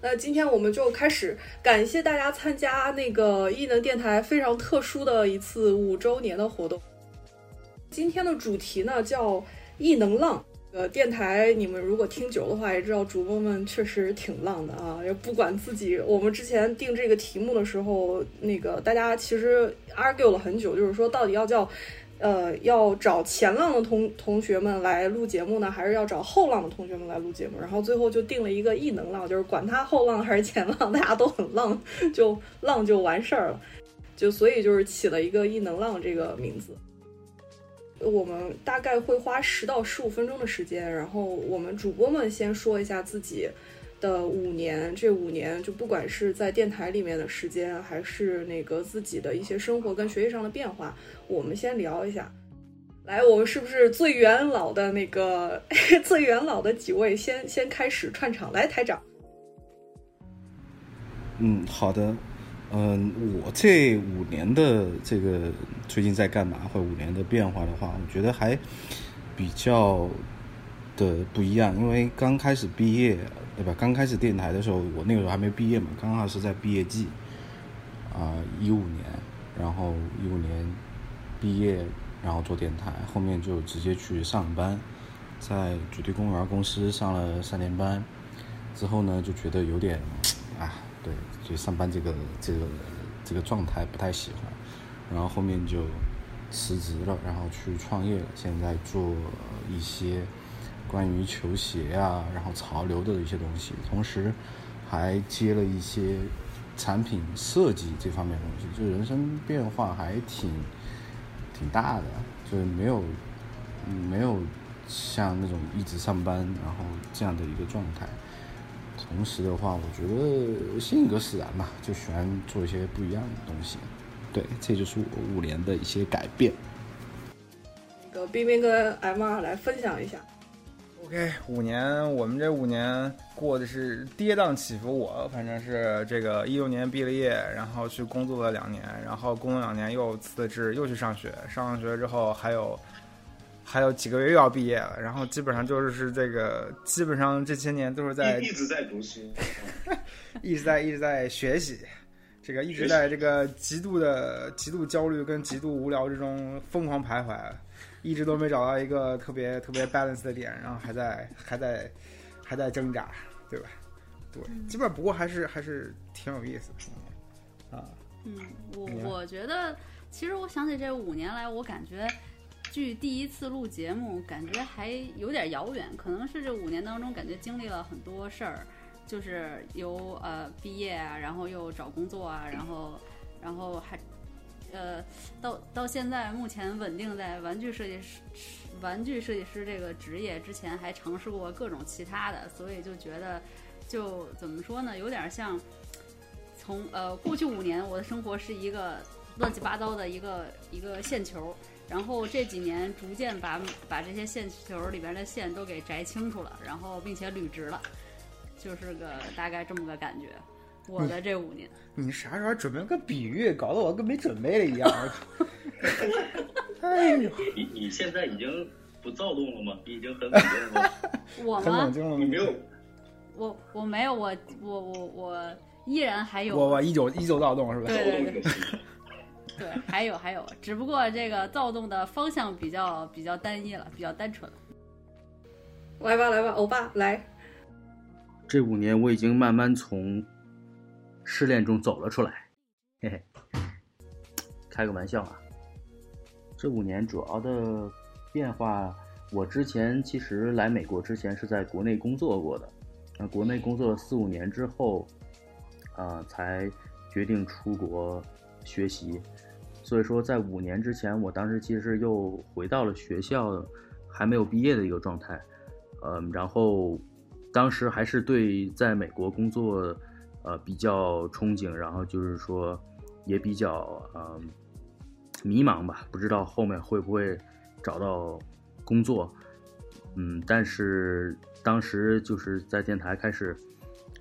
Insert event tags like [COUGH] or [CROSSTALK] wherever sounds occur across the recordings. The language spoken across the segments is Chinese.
那今天我们就开始，感谢大家参加那个异能电台非常特殊的一次五周年的活动。今天的主题呢叫异能浪。呃，电台你们如果听久的话，也知道主播们确实挺浪的啊。也不管自己，我们之前定这个题目的时候，那个大家其实 argue 了很久，就是说到底要叫。呃，要找前浪的同同学们来录节目呢，还是要找后浪的同学们来录节目？然后最后就定了一个异能浪，就是管他后浪还是前浪，[LAUGHS] 大家都很浪，就浪就完事儿了。就所以就是起了一个异能浪这个名字。我们大概会花十到十五分钟的时间，然后我们主播们先说一下自己。的五年，这五年就不管是在电台里面的时间，还是那个自己的一些生活跟学习上的变化，我们先聊一下。来，我们是不是最元老的那个 [LAUGHS] 最元老的几位先先开始串场？来，台长。嗯，好的。嗯，我这五年的这个最近在干嘛，或五年的变化的话，我觉得还比较的不一样，因为刚开始毕业。对吧？刚开始电台的时候，我那个时候还没毕业嘛，刚好是在毕业季，啊，一五年，然后一五年毕业，然后做电台，后面就直接去上班，在主题公园公司上了三年班，之后呢，就觉得有点，啊，对，就上班这个这个这个状态不太喜欢，然后后面就辞职了，然后去创业了，现在做一些。关于球鞋啊，然后潮流的一些东西，同时还接了一些产品设计这方面的东西，就人生变化还挺挺大的，就是没有没有像那种一直上班然后这样的一个状态。同时的话，我觉得性格使然嘛，就喜欢做一些不一样的东西。对，这就是我五年的一些改变。那个冰冰跟 M 二来分享一下。OK，五年，我们这五年过的是跌宕起伏。我反正是这个一六年毕了业，然后去工作了两年，然后工作两年又辞职，又去上学。上了学之后还有还有几个月又要毕业了，然后基本上就是是这个，基本上这些年都是在一直在读书，[LAUGHS] 一直在一直在学习，这个一直在这个极度的极度焦虑跟极度无聊之中疯狂徘徊。一直都没找到一个特别特别 balance 的点，然后还在还在还在挣扎，对吧？对，基本上不过还是还是挺有意思的，啊。嗯，我我觉得，其实我想起这五年来，我感觉距第一次录节目感觉还有点遥远，可能是这五年当中感觉经历了很多事儿，就是由呃毕业啊，然后又找工作啊，然后然后还。呃，到到现在目前稳定在玩具设计师，玩具设计师这个职业之前还尝试过各种其他的，所以就觉得，就怎么说呢，有点像从呃过去五年我的生活是一个乱七八糟的一个一个线球，然后这几年逐渐把把这些线球里边的线都给摘清楚了，然后并且捋直了，就是个大概这么个感觉。我的这五年，[LAUGHS] 你啥时候准备个比喻，搞得我跟没准备的一样。哎呦，[LAUGHS] 你你现在已经不躁动了吗？你已经很冷静了。[LAUGHS] 我很冷静了，你没有。我我没有，我我我我依然还有。我我依旧依旧躁动是吧？对对对。对，还有还有，只不过这个躁动的方向比较比较单一了，比较单纯了。来吧来吧，欧巴来。这五年我已经慢慢从。失恋中走了出来，嘿嘿，开个玩笑啊。这五年主要的变化，我之前其实来美国之前是在国内工作过的，那国内工作了四五年之后，啊，才决定出国学习。所以说，在五年之前，我当时其实又回到了学校，还没有毕业的一个状态，嗯，然后当时还是对在美国工作。呃，比较憧憬，然后就是说，也比较呃迷茫吧，不知道后面会不会找到工作。嗯，但是当时就是在电台开始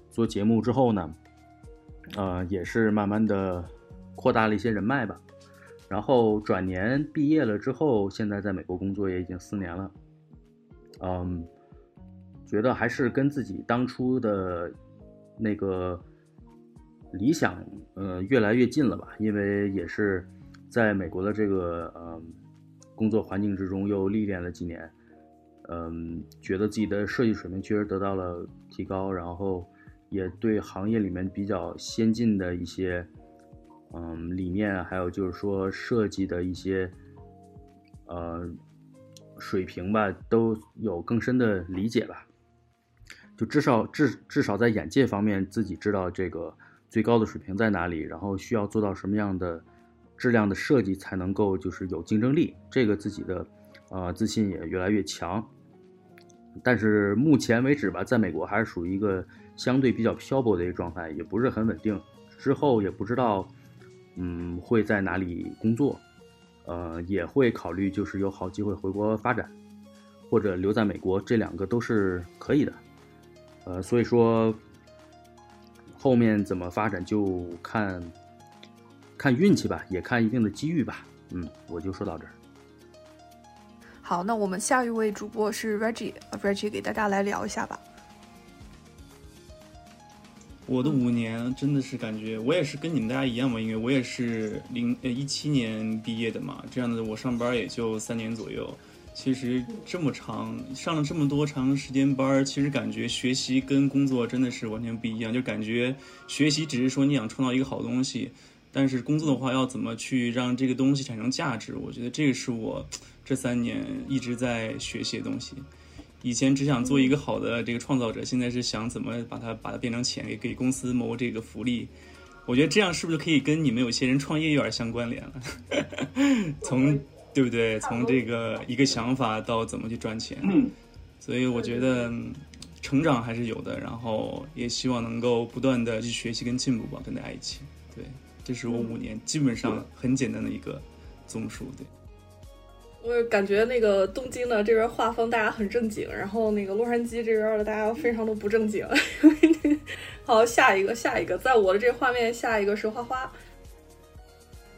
做节目之后呢，呃，也是慢慢的扩大了一些人脉吧。然后转年毕业了之后，现在在美国工作也已经四年了。嗯，觉得还是跟自己当初的。那个理想呃越来越近了吧，因为也是在美国的这个呃工作环境之中又历练了几年，嗯，觉得自己的设计水平确实得到了提高，然后也对行业里面比较先进的一些嗯理念，还有就是说设计的一些呃水平吧，都有更深的理解吧。就至少至至少在眼界方面，自己知道这个最高的水平在哪里，然后需要做到什么样的质量的设计才能够就是有竞争力，这个自己的呃自信也越来越强。但是目前为止吧，在美国还是属于一个相对比较漂泊的一个状态，也不是很稳定。之后也不知道，嗯，会在哪里工作，呃，也会考虑就是有好机会回国发展，或者留在美国，这两个都是可以的。呃，所以说后面怎么发展就看看运气吧，也看一定的机遇吧。嗯，我就说到这儿。好，那我们下一位主播是 Reggie，Reggie 给大家来聊一下吧。我的五年真的是感觉，我也是跟你们大家一样嘛，因为我也是零呃一七年毕业的嘛，这样的我上班也就三年左右。其实这么长，上了这么多长时间班其实感觉学习跟工作真的是完全不一样。就感觉学习只是说你想创造一个好东西，但是工作的话要怎么去让这个东西产生价值？我觉得这个是我这三年一直在学习的东西。以前只想做一个好的这个创造者，现在是想怎么把它把它变成钱，给给公司谋这个福利。我觉得这样是不是可以跟你们有些人创业有点相关联了？[LAUGHS] 从对不对？从这个一个想法到怎么去赚钱，嗯所以我觉得成长还是有的。然后也希望能够不断的去学习跟进步吧，跟大家一起。对，这是我五年基本上很简单的一个综述。对，我感觉那个东京的这边画风大家很正经，然后那个洛杉矶这边的大家非常的不正经。[LAUGHS] 好，下一个，下一个，在我的这个画面，下一个是花花。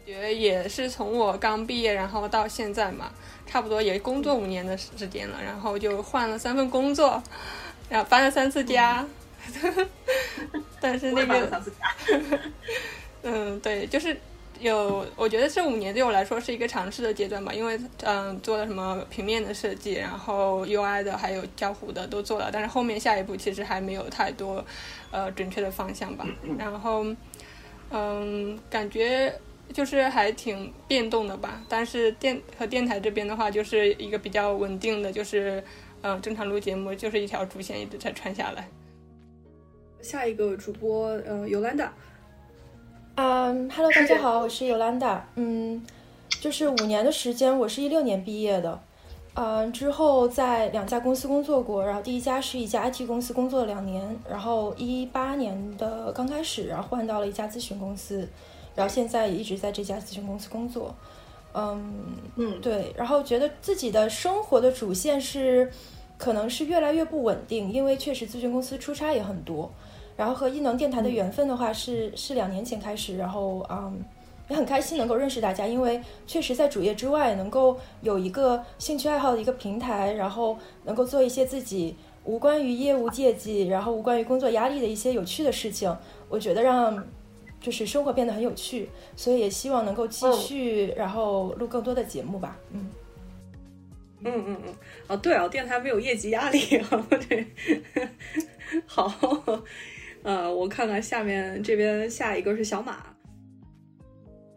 觉也是从我刚毕业，然后到现在嘛，差不多也工作五年的时间了，然后就换了三份工作，然后搬了三次家，[LAUGHS] 但是那个，嗯，对，就是有，我觉得这五年对我来说是一个尝试的阶段吧，因为嗯，做了什么平面的设计，然后 UI 的，还有交互的都做了，但是后面下一步其实还没有太多呃准确的方向吧，然后嗯，感觉。就是还挺变动的吧，但是电和电台这边的话，就是一个比较稳定的，就是嗯，正常录节目，就是一条主线一直在穿下来。下一个主播，呃，尤兰达。嗯，Hello，大家好，我是尤兰达。嗯，就是五年的时间，我是一六年毕业的。嗯，之后在两家公司工作过，然后第一家是一家 IT 公司，工作了两年，然后一八年的刚开始，然后换到了一家咨询公司。然后现在也一直在这家咨询公司工作，嗯嗯，对，然后觉得自己的生活的主线是，可能是越来越不稳定，因为确实咨询公司出差也很多。然后和异能电台的缘分的话是是两年前开始，然后嗯，也很开心能够认识大家，因为确实在主业之外能够有一个兴趣爱好的一个平台，然后能够做一些自己无关于业务业绩，然后无关于工作压力的一些有趣的事情，我觉得让。就是生活变得很有趣，所以也希望能够继续，然后录更多的节目吧。嗯，嗯嗯嗯，哦对啊，电台没有业绩压力啊。对，[LAUGHS] 好，呃，我看看下面这边下一个是小马。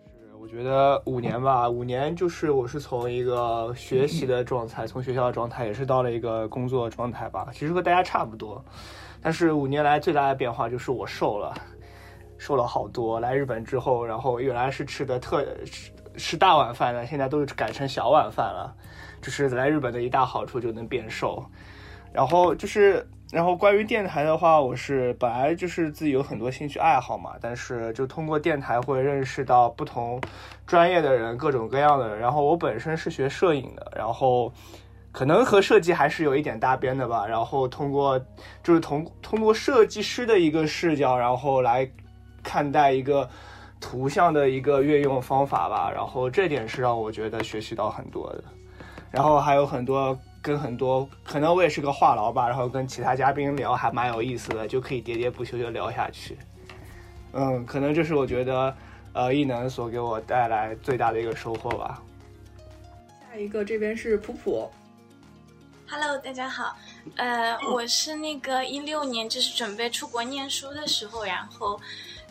是，我觉得五年吧，五年就是我是从一个学习的状态，从学校的状态，也是到了一个工作状态吧。其实和大家差不多，但是五年来最大的变化就是我瘦了。瘦了好多，来日本之后，然后原来是吃的特吃吃大碗饭的，现在都是改成小碗饭了。就是来日本的一大好处就能变瘦。然后就是，然后关于电台的话，我是本来就是自己有很多兴趣爱好嘛，但是就通过电台会认识到不同专业的人，各种各样的人。然后我本身是学摄影的，然后可能和设计还是有一点搭边的吧。然后通过就是通通过设计师的一个视角，然后来。看待一个图像的一个运用方法吧，然后这点是让我觉得学习到很多的，然后还有很多跟很多可能我也是个话痨吧，然后跟其他嘉宾聊还蛮有意思的，就可以喋喋不休的聊下去。嗯，可能这是我觉得呃异能所给我带来最大的一个收获吧。下一个这边是普普。Hello，大家好，呃，我是那个一六年就是准备出国念书的时候，然后，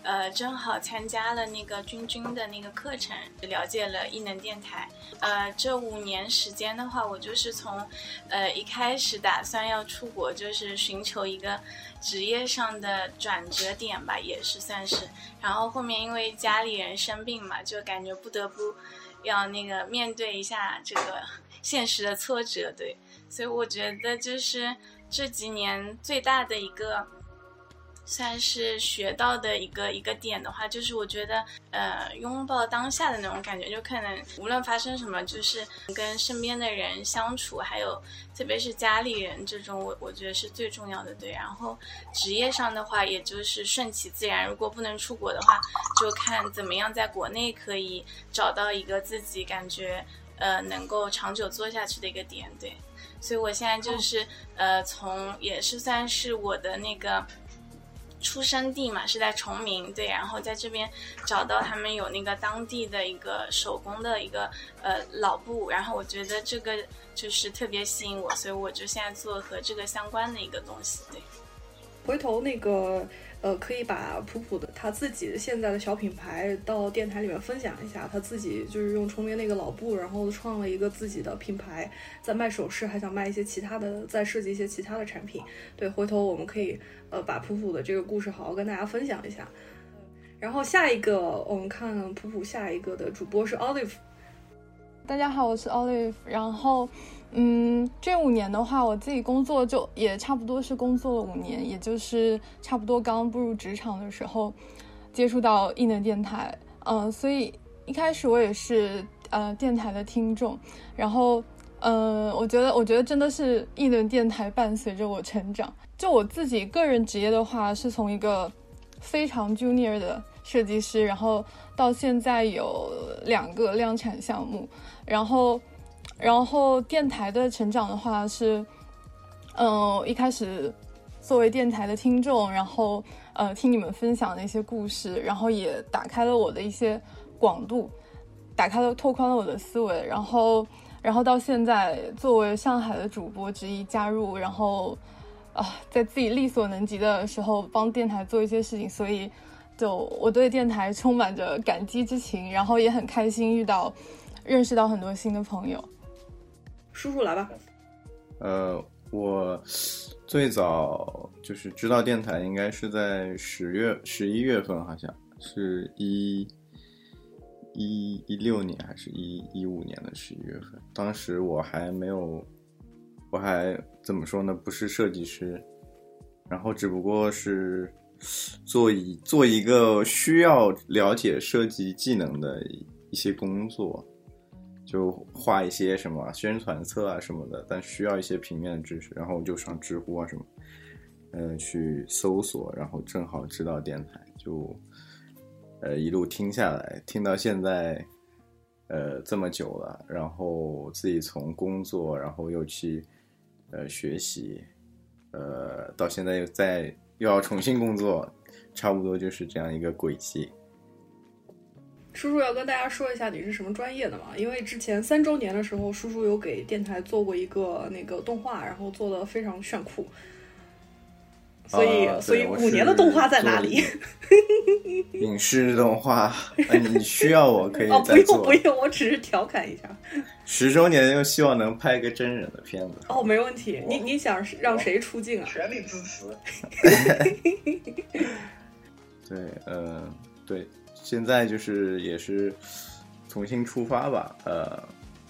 呃，正好参加了那个君君的那个课程，了解了异能电台。呃，这五年时间的话，我就是从，呃，一开始打算要出国，就是寻求一个职业上的转折点吧，也是算是。然后后面因为家里人生病嘛，就感觉不得不要那个面对一下这个 [LAUGHS] 现实的挫折，对。所以我觉得就是这几年最大的一个，算是学到的一个一个点的话，就是我觉得呃拥抱当下的那种感觉，就可能无论发生什么，就是跟身边的人相处，还有特别是家里人这种，我我觉得是最重要的。对，然后职业上的话，也就是顺其自然。如果不能出国的话，就看怎么样在国内可以找到一个自己感觉呃能够长久做下去的一个点。对。所以我现在就是，呃，从也是算是我的那个出生地嘛，是在崇明，对，然后在这边找到他们有那个当地的一个手工的一个呃老布，然后我觉得这个就是特别吸引我，所以我就现在做和这个相关的一个东西，对。回头那个呃，可以把普普的他自己现在的小品牌到电台里面分享一下。他自己就是用崇明那个老布，然后创了一个自己的品牌，在卖首饰，还想卖一些其他的，再设计一些其他的产品。对，回头我们可以呃把普普的这个故事好好跟大家分享一下。然后下一个我们看普普下一个的主播是 Olive。大家好，我是 Olive。然后。嗯，这五年的话，我自己工作就也差不多是工作了五年，也就是差不多刚步入职场的时候，接触到异能电台。嗯、所以一开始我也是呃电台的听众，然后呃，我觉得我觉得真的是异能电台伴随着我成长。就我自己个人职业的话，是从一个非常 junior 的设计师，然后到现在有两个量产项目，然后。然后电台的成长的话是，嗯、一开始作为电台的听众，然后呃听你们分享的一些故事，然后也打开了我的一些广度，打开了拓宽了我的思维，然后然后到现在作为上海的主播之一加入，然后啊在自己力所能及的时候帮电台做一些事情，所以就我对电台充满着感激之情，然后也很开心遇到认识到很多新的朋友。叔叔来吧。呃，我最早就是知道电台，应该是在十月、十一月份，好像是一一一六年还是一一五年的十一月份。当时我还没有，我还怎么说呢？不是设计师，然后只不过是做一做一个需要了解设计技能的一些工作。就画一些什么宣传册啊什么的，但需要一些平面的知识，然后我就上知乎啊什么，呃，去搜索，然后正好知道电台，就呃一路听下来，听到现在，呃这么久了，然后自己从工作，然后又去呃学习，呃到现在又在又要重新工作，差不多就是这样一个轨迹。叔叔要跟大家说一下你是什么专业的嘛？因为之前三周年的时候，叔叔有给电台做过一个那个动画，然后做的非常炫酷。所以，啊、所以五年的动画在哪里？影视动画，啊、你需要我可以 [LAUGHS] 哦，不。用不用，我只是调侃一下。十周年又希望能拍一个真人的片子。哦，没问题。你你想让谁出镜啊？全力支持。[LAUGHS] 对，呃，对。现在就是也是重新出发吧，呃，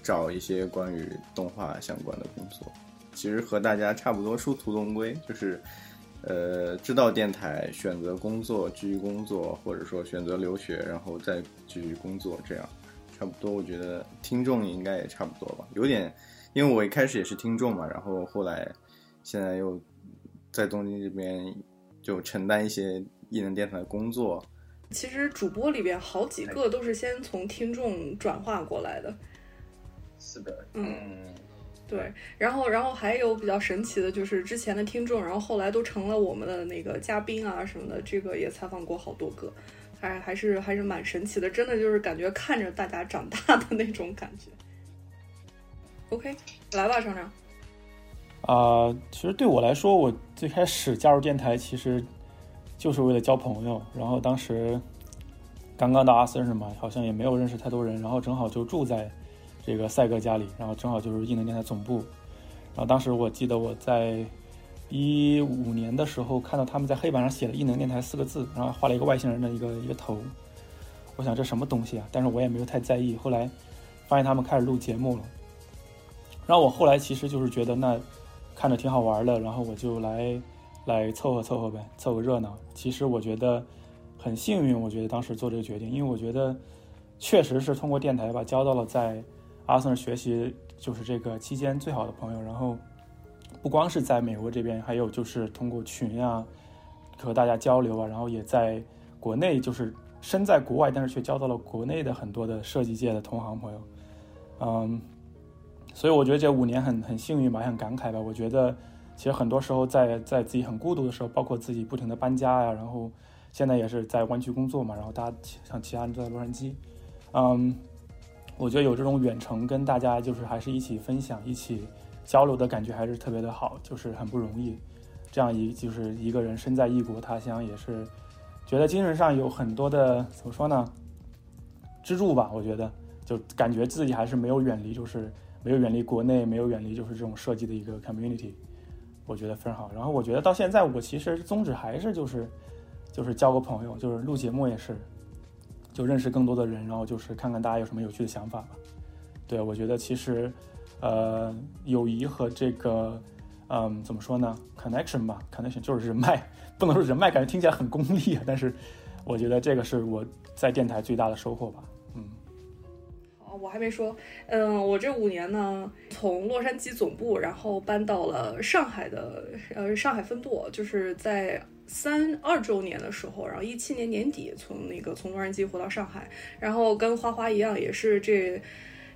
找一些关于动画相关的工作。其实和大家差不多，殊途同归，就是呃，知道电台，选择工作，继续工作，或者说选择留学，然后再继续工作，这样差不多。我觉得听众应该也差不多吧，有点，因为我一开始也是听众嘛，然后后来现在又在东京这边就承担一些艺能电台的工作。其实主播里边好几个都是先从听众转化过来的。是的，嗯，对，然后然后还有比较神奇的就是之前的听众，然后后来都成了我们的那个嘉宾啊什么的，这个也采访过好多个，还还是还是蛮神奇的，真的就是感觉看着大家长大的那种感觉。OK，来吧，厂长。啊，其实对我来说，我最开始加入电台其实就是为了交朋友。然后当时刚刚到阿森是嘛，好像也没有认识太多人。然后正好就住在这个赛哥家里，然后正好就是异能电台总部。然后当时我记得我在一五年的时候看到他们在黑板上写了“异能电台”四个字，然后画了一个外星人的一个一个头。我想这什么东西啊？但是我也没有太在意。后来发现他们开始录节目了，然后我后来其实就是觉得那。看着挺好玩的，然后我就来来凑合凑合呗，凑个热闹。其实我觉得很幸运，我觉得当时做这个决定，因为我觉得确实是通过电台吧，交到了在阿森学习就是这个期间最好的朋友。然后不光是在美国这边，还有就是通过群啊和大家交流啊，然后也在国内就是身在国外，但是却交到了国内的很多的设计界的同行朋友，嗯。所以我觉得这五年很很幸运吧，很感慨吧。我觉得其实很多时候在在自己很孤独的时候，包括自己不停的搬家呀，然后现在也是在湾区工作嘛，然后大家像其他人都在洛杉矶，嗯，我觉得有这种远程跟大家就是还是一起分享、一起交流的感觉还是特别的好，就是很不容易。这样一就是一个人身在异国他乡，也是觉得精神上有很多的怎么说呢支柱吧。我觉得就感觉自己还是没有远离，就是。没有远离国内，没有远离就是这种设计的一个 community，我觉得非常好。然后我觉得到现在，我其实宗旨还是就是，就是交个朋友，就是录节目也是，就认识更多的人，然后就是看看大家有什么有趣的想法吧。对，我觉得其实，呃，友谊和这个，嗯，怎么说呢？connection 吧，connection 就是人脉，不能说人脉，感觉听起来很功利啊。但是我觉得这个是我在电台最大的收获吧。我还没说，嗯，我这五年呢，从洛杉矶总部，然后搬到了上海的，呃，上海分舵，就是在三二周年的时候，然后一七年年底从那个从洛杉矶回到上海，然后跟花花一样，也是这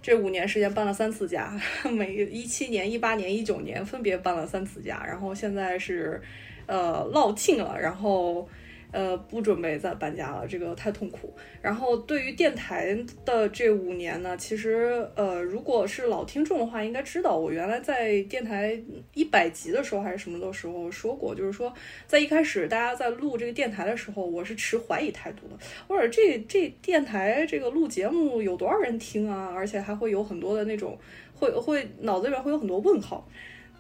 这五年时间搬了三次家，每一七年、一八年、一九年分别搬了三次家，然后现在是呃落庆了，然后。呃，不准备再搬家了，这个太痛苦。然后对于电台的这五年呢，其实呃，如果是老听众的话，应该知道我原来在电台一百集的时候还是什么的时候说过，就是说在一开始大家在录这个电台的时候，我是持怀疑态度的。或者这这电台这个录节目有多少人听啊？而且还会有很多的那种会会脑子里面会有很多问号。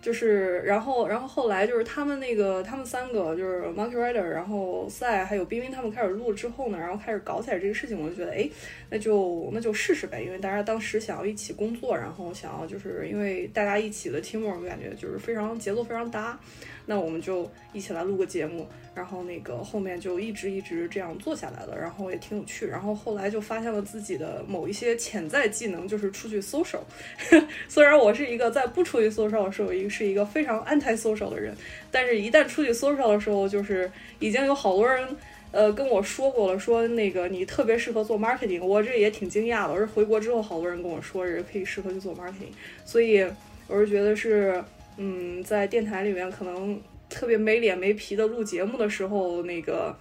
就是，然后，然后后来就是他们那个，他们三个就是 Monkey Rider，然后赛还有冰冰他们开始录了之后呢，然后开始搞起来这个事情，我就觉得，哎，那就那就试试呗，因为大家当时想要一起工作，然后想要就是因为大家一起的 teamwork 感觉就是非常节奏非常搭。那我们就一起来录个节目，然后那个后面就一直一直这样做下来了，然后也挺有趣。然后后来就发现了自己的某一些潜在技能，就是出去 social。[LAUGHS] 虽然我是一个在不出去 social 的时候，一是一个非常 anti social 的人，但是一旦出去 social 的时候，就是已经有好多人呃跟我说过了，说那个你特别适合做 marketing。我这也挺惊讶的，我是回国之后好多人跟我说，是可以适合去做 marketing。所以我是觉得是。嗯，在电台里面可能特别没脸没皮的录节目的时候，那个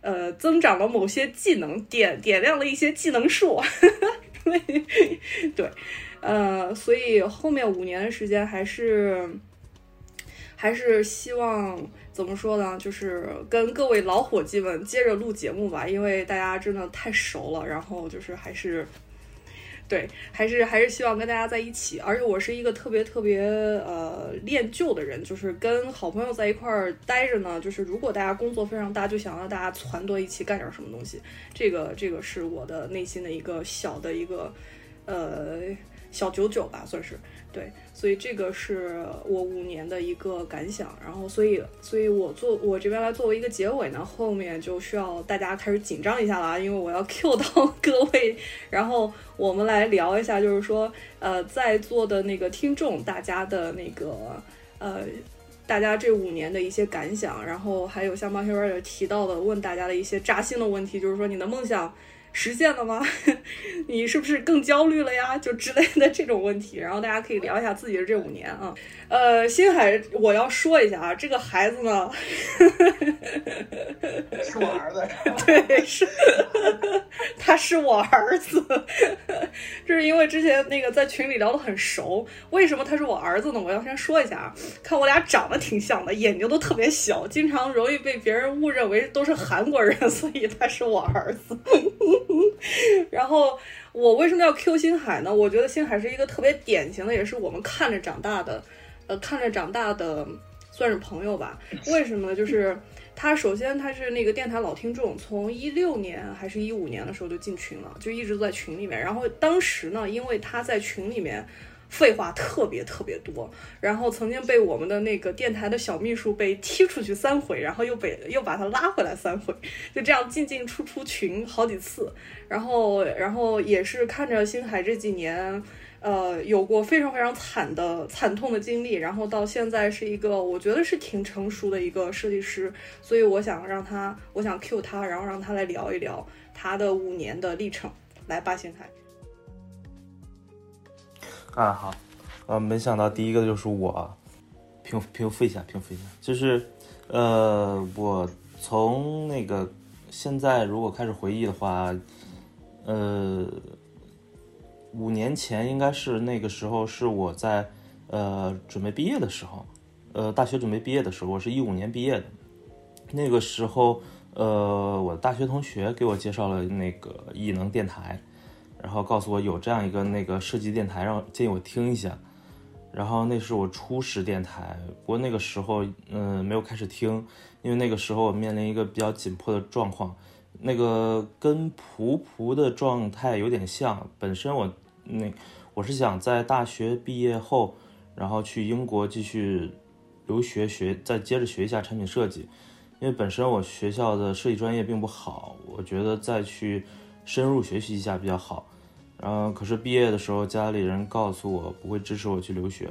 呃，增长了某些技能，点点亮了一些技能树。[LAUGHS] 对，呃，所以后面五年的时间还是还是希望怎么说呢？就是跟各位老伙计们接着录节目吧，因为大家真的太熟了，然后就是还是。对，还是还是希望跟大家在一起，而且我是一个特别特别呃恋旧的人，就是跟好朋友在一块儿待着呢。就是如果大家工作非常大，就想让大家攒多一起干点什么东西，这个这个是我的内心的一个小的一个呃小九九吧，算是。对，所以这个是我五年的一个感想，然后所以，所以我做我这边来作为一个结尾呢，后面就需要大家开始紧张一下了啊，因为我要 [LAUGHS] Q 到各位，然后我们来聊一下，就是说，呃，在座的那个听众，大家的那个，呃，大家这五年的一些感想，然后还有像 Mark r 提到的，问大家的一些扎心的问题，就是说你的梦想。实现了吗？[LAUGHS] 你是不是更焦虑了呀？就之类的这种问题，然后大家可以聊一下自己的这五年啊。呃，星海，我要说一下啊，这个孩子呢，是我儿子，[LAUGHS] 对，是，[LAUGHS] 他是我儿子，就是因为之前那个在群里聊得很熟。为什么他是我儿子呢？我要先说一下啊，看我俩长得挺像的，眼睛都特别小，经常容易被别人误认为都是韩国人，所以他是我儿子。[LAUGHS] 然后我为什么要 Q 星海呢？我觉得星海是一个特别典型的，也是我们看着长大的。呃，看着长大的算是朋友吧？为什么呢？就是他首先他是那个电台老听众，从一六年还是一五年的时候就进群了，就一直在群里面。然后当时呢，因为他在群里面废话特别特别多，然后曾经被我们的那个电台的小秘书被踢出去三回，然后又被又把他拉回来三回，就这样进进出出群好几次。然后然后也是看着星海这几年。呃，有过非常非常惨的惨痛的经历，然后到现在是一个我觉得是挺成熟的一个设计师，所以我想让他，我想 Q 他，然后让他来聊一聊他的五年的历程。来，吧星海。啊好，呃，没想到第一个就是我，平平复一下，平复一下，就是，呃，我从那个现在如果开始回忆的话，呃。五年前应该是那个时候，是我在，呃，准备毕业的时候，呃，大学准备毕业的时候，我是一五年毕业的。那个时候，呃，我大学同学给我介绍了那个艺能电台，然后告诉我有这样一个那个设计电台，让建议我听一下。然后那是我初始电台，不过那个时候，嗯，没有开始听，因为那个时候我面临一个比较紧迫的状况，那个跟蒲蒲的状态有点像，本身我。那我是想在大学毕业后，然后去英国继续留学学，再接着学一下产品设计。因为本身我学校的设计专业并不好，我觉得再去深入学习一下比较好。然后可是毕业的时候，家里人告诉我不会支持我去留学，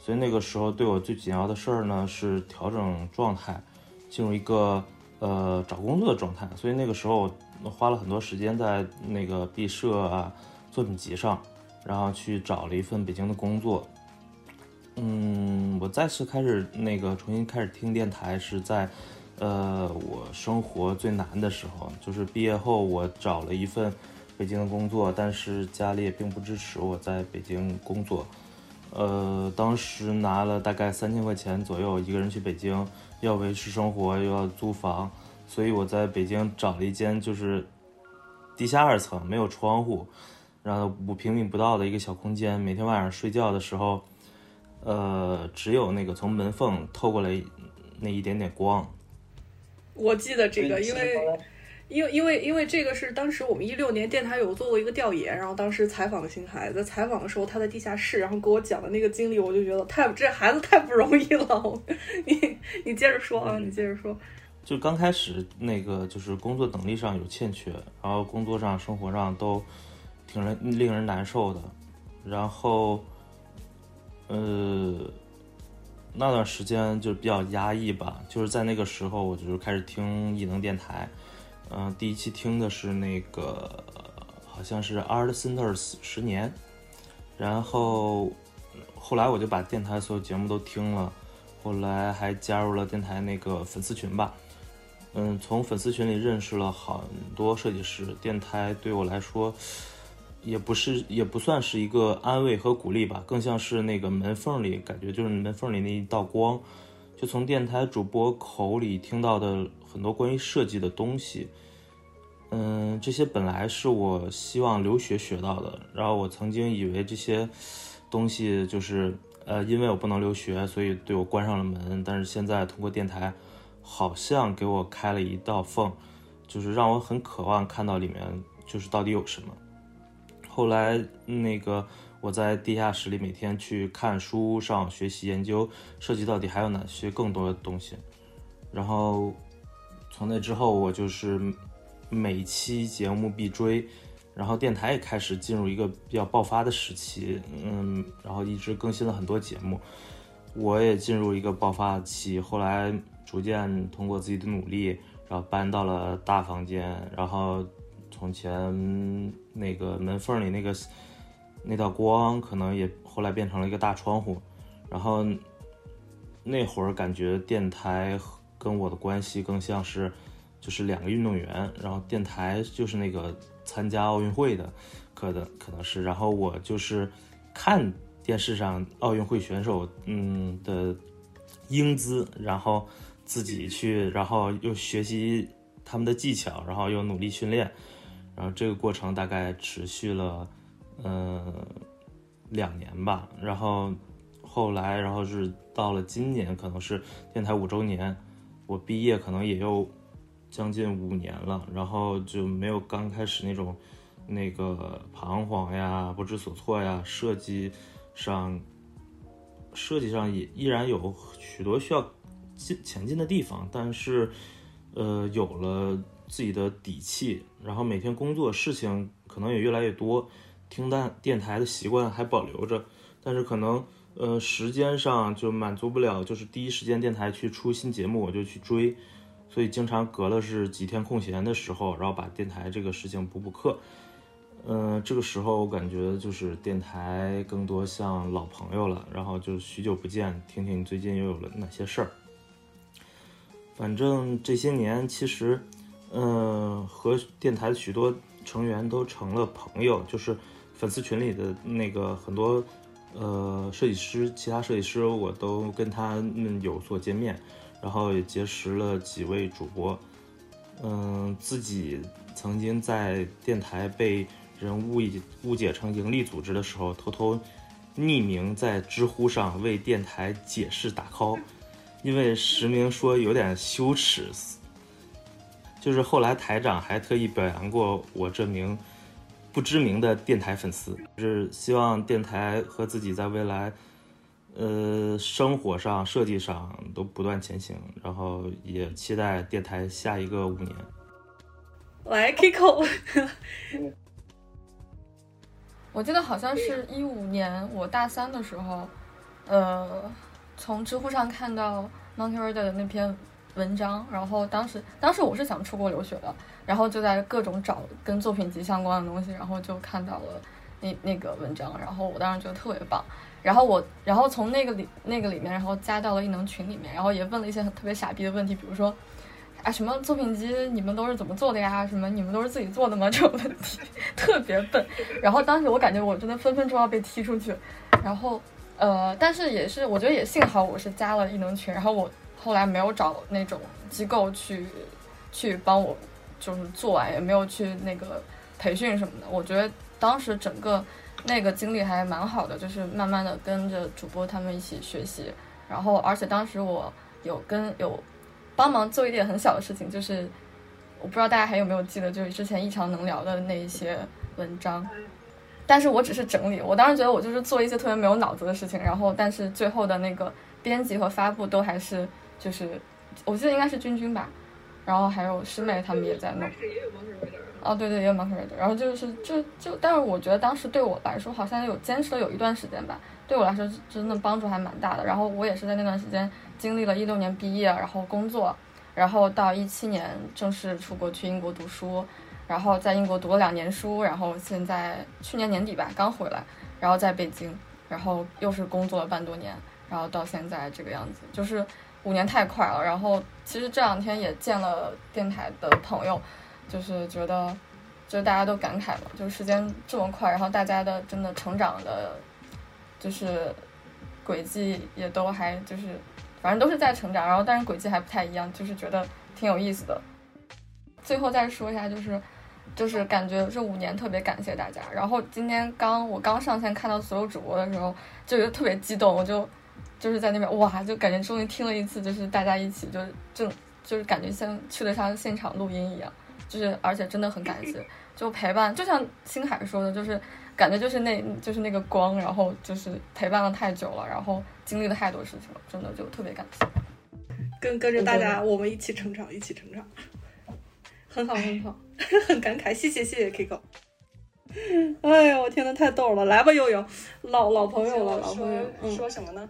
所以那个时候对我最紧要的事儿呢是调整状态，进入一个呃找工作的状态。所以那个时候我花了很多时间在那个毕设啊。作品集上，然后去找了一份北京的工作。嗯，我再次开始那个重新开始听电台是在，呃，我生活最难的时候，就是毕业后我找了一份北京的工作，但是家里也并不支持我在北京工作。呃，当时拿了大概三千块钱左右，一个人去北京，要维持生活又要租房，所以我在北京找了一间就是地下二层，没有窗户。然后五平米不到的一个小空间，每天晚上睡觉的时候，呃，只有那个从门缝透过来那一点点光。我记得这个，因为，因为因为因为这个是当时我们一六年电台有做过一个调研，然后当时采访的新孩子，采访的时候他在地下室，然后给我讲的那个经历，我就觉得太这孩子太不容易了。[LAUGHS] 你你接着说啊，你接着说。就刚开始那个就是工作能力上有欠缺，然后工作上生活上都。挺人令人难受的，然后，呃，那段时间就比较压抑吧。就是在那个时候，我就开始听异能电台，嗯，第一期听的是那个好像是 Art Centers 十年，然后后来我就把电台所有节目都听了，后来还加入了电台那个粉丝群吧，嗯，从粉丝群里认识了很多设计师，电台对我来说。也不是，也不算是一个安慰和鼓励吧，更像是那个门缝里感觉，就是门缝里那一道光，就从电台主播口里听到的很多关于设计的东西。嗯，这些本来是我希望留学学到的，然后我曾经以为这些东西就是呃，因为我不能留学，所以对我关上了门。但是现在通过电台，好像给我开了一道缝，就是让我很渴望看到里面就是到底有什么。后来，那个我在地下室里每天去看书、上学习、研究设计到底还有哪些更多的东西。然后从那之后，我就是每期节目必追，然后电台也开始进入一个比较爆发的时期。嗯，然后一直更新了很多节目，我也进入一个爆发期。后来逐渐通过自己的努力，然后搬到了大房间，然后。从前那个门缝里那个那道光，可能也后来变成了一个大窗户。然后那会儿感觉电台跟我的关系更像是就是两个运动员，然后电台就是那个参加奥运会的，可能可能是，然后我就是看电视上奥运会选手嗯的英姿，然后自己去，然后又学习他们的技巧，然后又努力训练，然后这个过程大概持续了嗯两年吧，然后。后来，然后是到了今年，可能是电台五周年，我毕业可能也有将近五年了，然后就没有刚开始那种那个彷徨呀、不知所措呀。设计上，设计上也依然有许多需要进前进的地方，但是呃，有了自己的底气，然后每天工作事情可能也越来越多，听电电台的习惯还保留着，但是可能。呃，时间上就满足不了，就是第一时间电台去出新节目，我就去追，所以经常隔了是几天空闲的时候，然后把电台这个事情补补课。嗯，这个时候我感觉就是电台更多像老朋友了，然后就许久不见，听听你最近又有了哪些事儿。反正这些年其实，嗯，和电台的许多成员都成了朋友，就是粉丝群里的那个很多。呃，设计师，其他设计师我都跟他们有所见面，然后也结识了几位主播。嗯，自己曾经在电台被人误以误解成盈利组织的时候，偷偷匿名在知乎上为电台解释打 call，因为实名说有点羞耻。就是后来台长还特意表扬过我这名。不知名的电台粉丝，就是希望电台和自己在未来，呃，生活上、设计上都不断前行，然后也期待电台下一个五年。来，Kiko，[LAUGHS] 我记得好像是一五年我大三的时候，呃，从知乎上看到 Monkey Rider 的那篇文章，然后当时当时我是想出国留学的。然后就在各种找跟作品集相关的东西，然后就看到了那那个文章，然后我当时觉得特别棒。然后我，然后从那个里那个里面，然后加到了异能群里面，然后也问了一些特别傻逼的问题，比如说啊什么作品集你们都是怎么做的呀？什么你们都是自己做的吗？这种问题 [LAUGHS] 特别笨。然后当时我感觉我真的分分钟要被踢出去。然后呃，但是也是我觉得也幸好我是加了异能群，然后我后来没有找那种机构去去帮我。就是做完也没有去那个培训什么的，我觉得当时整个那个经历还蛮好的，就是慢慢的跟着主播他们一起学习，然后而且当时我有跟有帮忙做一点很小的事情，就是我不知道大家还有没有记得，就是之前异常能聊的那一些文章，但是我只是整理，我当时觉得我就是做一些特别没有脑子的事情，然后但是最后的那个编辑和发布都还是就是我记得应该是君君吧。然后还有师妹他们也在弄，哦对对也有 Monkey Reader，然后就是就就，但是我觉得当时对我来说好像有坚持了有一段时间吧，对我来说真的帮助还蛮大的。然后我也是在那段时间经历了一六年毕业，然后工作，然后到一七年正式出国去英国读书，然后在英国读了两年书，然后现在去年年底吧刚回来，然后在北京，然后又是工作了半多年，然后到现在这个样子，就是。五年太快了，然后其实这两天也见了电台的朋友，就是觉得，就是大家都感慨嘛，就是时间这么快，然后大家的真的成长的，就是轨迹也都还就是，反正都是在成长，然后但是轨迹还不太一样，就是觉得挺有意思的。最后再说一下，就是就是感觉这五年特别感谢大家，然后今天刚我刚上线看到所有主播的时候，就觉得特别激动，我就。就是在那边哇，就感觉终于听了一次，就是大家一起，就是正，就是感觉像去了像现场录音一样，就是而且真的很感谢，就陪伴，就像星海说的，就是感觉就是那，就是那个光，然后就是陪伴了太久了，然后经历了太多事情了，真的就特别感谢，跟跟着大家，我们一起成长，一起成长，[LAUGHS] 很好很好，[LAUGHS] 很感慨，谢谢谢谢 Kiko，哎呦我天呐，太逗了，来吧悠悠，老老朋友了，老朋友，说什么呢？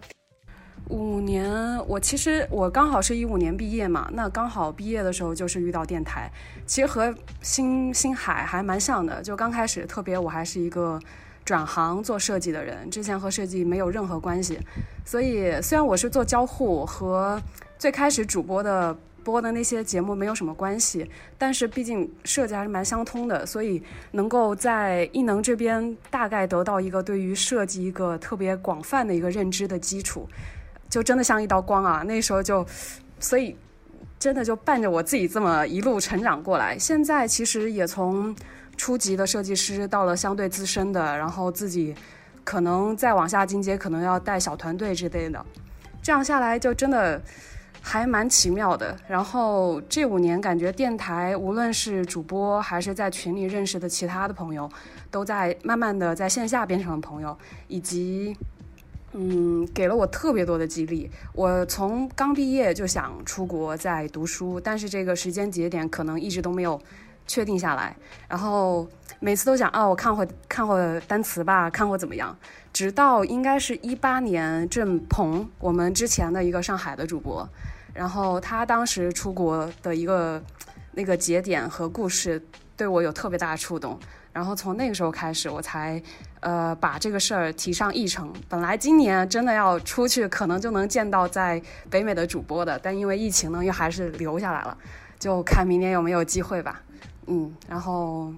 五年，我其实我刚好是一五年毕业嘛，那刚好毕业的时候就是遇到电台，其实和星星海还蛮像的。就刚开始，特别我还是一个转行做设计的人，之前和设计没有任何关系，所以虽然我是做交互和最开始主播的播的那些节目没有什么关系，但是毕竟设计还是蛮相通的，所以能够在艺能这边大概得到一个对于设计一个特别广泛的一个认知的基础。就真的像一道光啊！那时候就，所以真的就伴着我自己这么一路成长过来。现在其实也从初级的设计师到了相对资深的，然后自己可能再往下进阶，可能要带小团队之类的。这样下来就真的还蛮奇妙的。然后这五年感觉电台无论是主播还是在群里认识的其他的朋友，都在慢慢的在线下变成了朋友，以及。嗯，给了我特别多的激励。我从刚毕业就想出国在读书，但是这个时间节点可能一直都没有确定下来。然后每次都想，哦，我看会看会单词吧，看会怎么样。直到应该是一八年，郑鹏，我们之前的一个上海的主播，然后他当时出国的一个那个节点和故事，对我有特别大的触动。然后从那个时候开始，我才，呃，把这个事儿提上议程。本来今年真的要出去，可能就能见到在北美的主播的，但因为疫情呢，又还是留下来了。就看明年有没有机会吧。嗯，然后，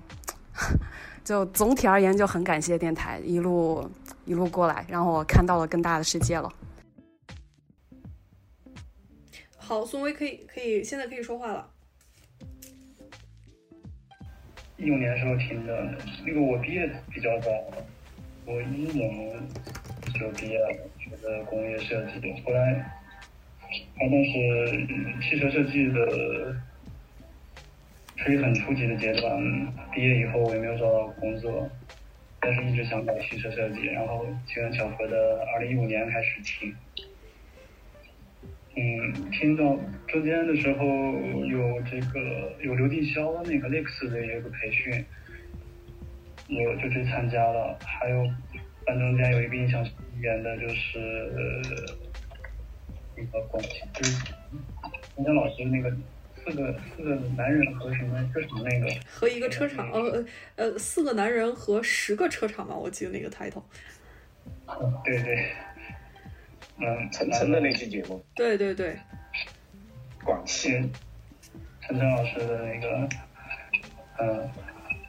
[LAUGHS] 就总体而言，就很感谢电台一路一路过来，让我看到了更大的世界了。好，宋威可以可以现在可以说话了。一五年的时候听的，那个我毕业比较早，我一一年就毕业了，学的工业设计。后来，还当时汽车设计的处于很初级的阶段。毕业以后我也没有找到工作，但是一直想搞汽车设计。然后机缘巧合的，二零一五年开始听。嗯，听到中间的时候有这个有刘定霄那个 Lex 的一个培训，我就去参加了。还有，班中间有一个印象深远的，就是那个广西，就是中间老师那个四个四个男人和什么车厂那个 [LAUGHS] 和一个车厂，呃呃四个男人和十个车厂吧，我记得那个 title。[LAUGHS] 对对。嗯，陈晨的那期节目，对对对，广西陈晨老师的那个，嗯，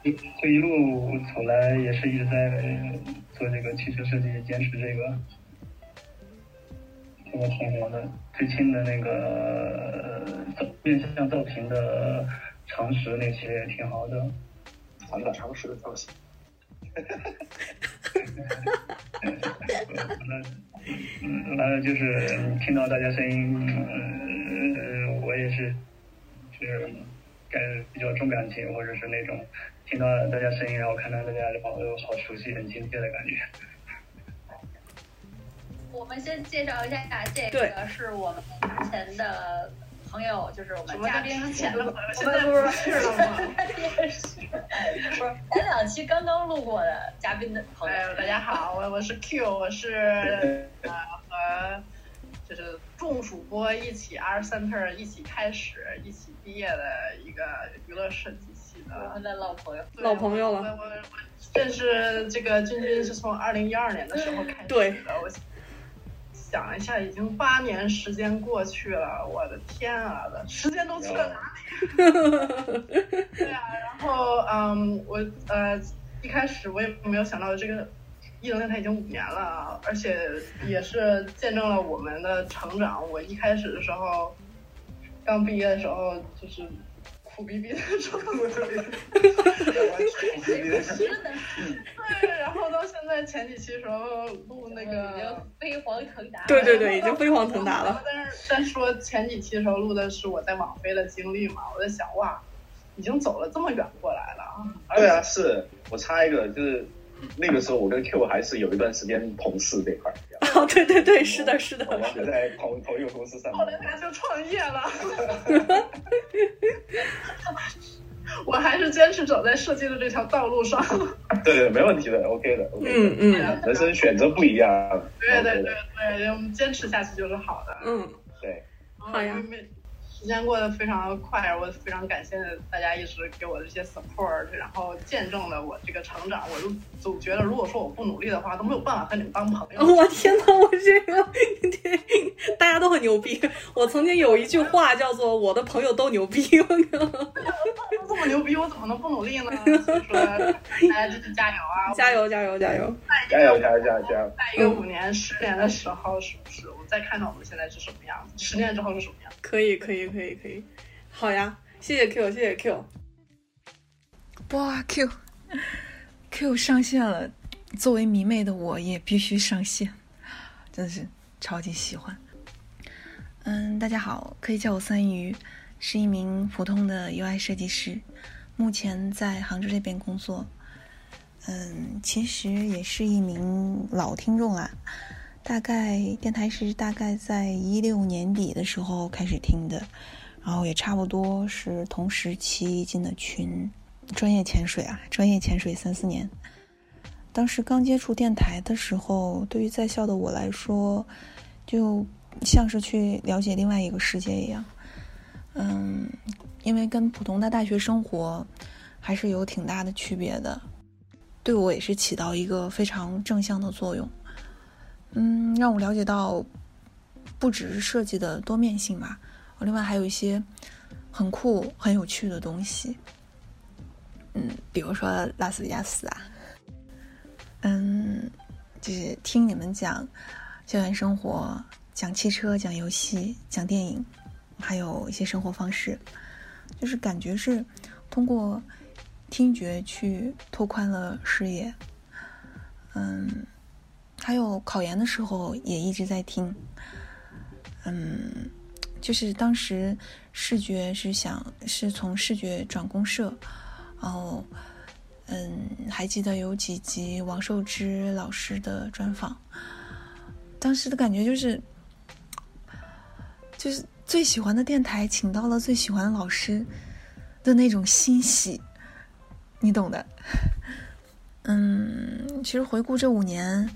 这一路走来也是一直在做这个汽车设计，坚持这个，这个挺好的。最近的那个造面向造型的常识那些也挺好的，咱俩常识的造型。[LAUGHS] 哈哈哈哈哈！嗯，完了就是听到大家声音，嗯，我也是，就是感觉比较重感情，或者是那种听到大家声音，然后看到大家的朋友，好熟悉、很亲切的感觉。我们先介绍一下，这个是我们之前的。朋友就是我们嘉宾前的朋友，现在不是是了吗？也是不是前两期刚刚录过的嘉宾的朋友。大家好，我我是 Q，我是呃和就是众主播一起 R Center 一起开始一起毕业的一个娱乐设计系的我们的老朋友，老朋友了。我我我认识这个君君是从二零一二年的时候开始的，我。想一下，已经八年时间过去了，我的天啊，时间都去了哪里？[LAUGHS] 对啊，然后嗯，我呃一开始我也没有想到这个艺能电台已经五年了，而且也是见证了我们的成长。我一开始的时候，刚毕业的时候就是。苦逼逼 [LAUGHS] 的状态，对，然后到现在前几期时候录那个飞黄腾达，对对对，已经飞黄腾达了。[LAUGHS] 但是但说前几期的时候录的是我在网飞的经历嘛，我在想哇，已经走了这么远过来了。对啊，是我插一个就是。那个时候我跟 Q 还是有一段时间同事这块 [LAUGHS] 哦，对对对，是的，是的，我们在同同一个公司上班。后来他就创业了。[LAUGHS] 我还是坚持走在设计的这条道路上。[LAUGHS] 对对，没问题的，OK 的，OK 的。嗯嗯，人生选择不一样。对对对对，对，我们坚持下去就是好的。嗯，对，好呀。时间过得非常快，我非常感谢大家一直给我的这些 support，然后见证了我这个成长。我就总觉得，如果说我不努力的话，都没有办法和你们当朋友。[LAUGHS] 我天哪，我这个，大家都很牛逼。我曾经有一句话叫做“我的朋友都牛逼”，我靠，这么牛逼，我怎么能不努力呢？[LAUGHS] 所以说，大家继续加油啊！加油，加油，加油！加油，加油，加油！在一个五年、十年的时候，是不是？我再看到我们现在是什么样子？十年之后是什么样？可以，可以。可以可以，好呀，谢谢 Q，谢谢 Q。哇，Q，Q 上线了，作为迷妹的我也必须上线，真的是超级喜欢。嗯，大家好，可以叫我三鱼，是一名普通的 UI 设计师，目前在杭州这边工作。嗯，其实也是一名老听众啦。大概电台是大概在一六年底的时候开始听的，然后也差不多是同时期进的群。专业潜水啊，专业潜水三四年。当时刚接触电台的时候，对于在校的我来说，就像是去了解另外一个世界一样。嗯，因为跟普通的大学生活还是有挺大的区别的，对我也是起到一个非常正向的作用。嗯，让我了解到，不只是设计的多面性吧，另外还有一些很酷、很有趣的东西。嗯，比如说拉斯维加斯啊，嗯，就是听你们讲校园生活、讲汽车、讲游戏、讲电影，还有一些生活方式，就是感觉是通过听觉去拓宽了视野。嗯。还有考研的时候也一直在听，嗯，就是当时视觉是想是从视觉转公社，然后嗯，还记得有几集王寿之老师的专访，当时的感觉就是，就是最喜欢的电台请到了最喜欢的老师的那种欣喜，你懂的。[LAUGHS] 嗯，其实回顾这五年。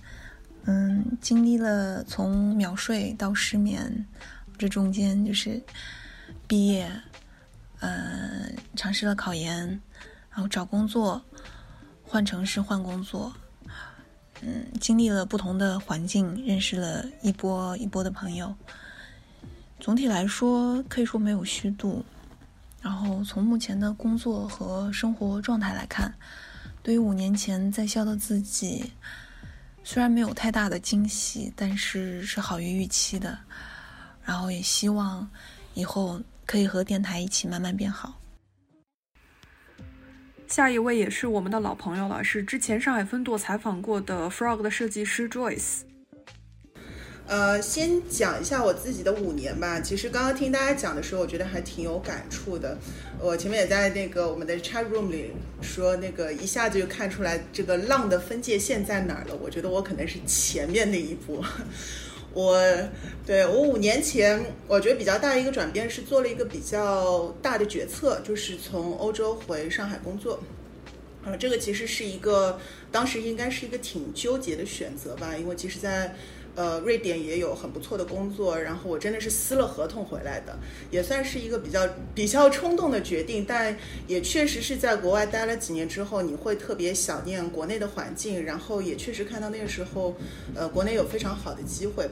嗯，经历了从秒睡到失眠，这中间就是毕业，呃，尝试了考研，然后找工作，换城市换工作，嗯，经历了不同的环境，认识了一波一波的朋友。总体来说，可以说没有虚度。然后从目前的工作和生活状态来看，对于五年前在校的自己。虽然没有太大的惊喜，但是是好于预期的。然后也希望以后可以和电台一起慢慢变好。下一位也是我们的老朋友了，是之前上海分舵采访过的 Frog 的设计师 Joyce。呃，先讲一下我自己的五年吧。其实刚刚听大家讲的时候，我觉得还挺有感触的。我前面也在那个我们的 chat room 里说，那个一下子就看出来这个浪的分界线在哪儿了。我觉得我可能是前面那一波。[LAUGHS] 我对我五年前，我觉得比较大的一个转变是做了一个比较大的决策，就是从欧洲回上海工作。呃，这个其实是一个当时应该是一个挺纠结的选择吧，因为其实，在呃，瑞典也有很不错的工作，然后我真的是撕了合同回来的，也算是一个比较比较冲动的决定，但也确实是在国外待了几年之后，你会特别想念国内的环境，然后也确实看到那个时候，呃，国内有非常好的机会。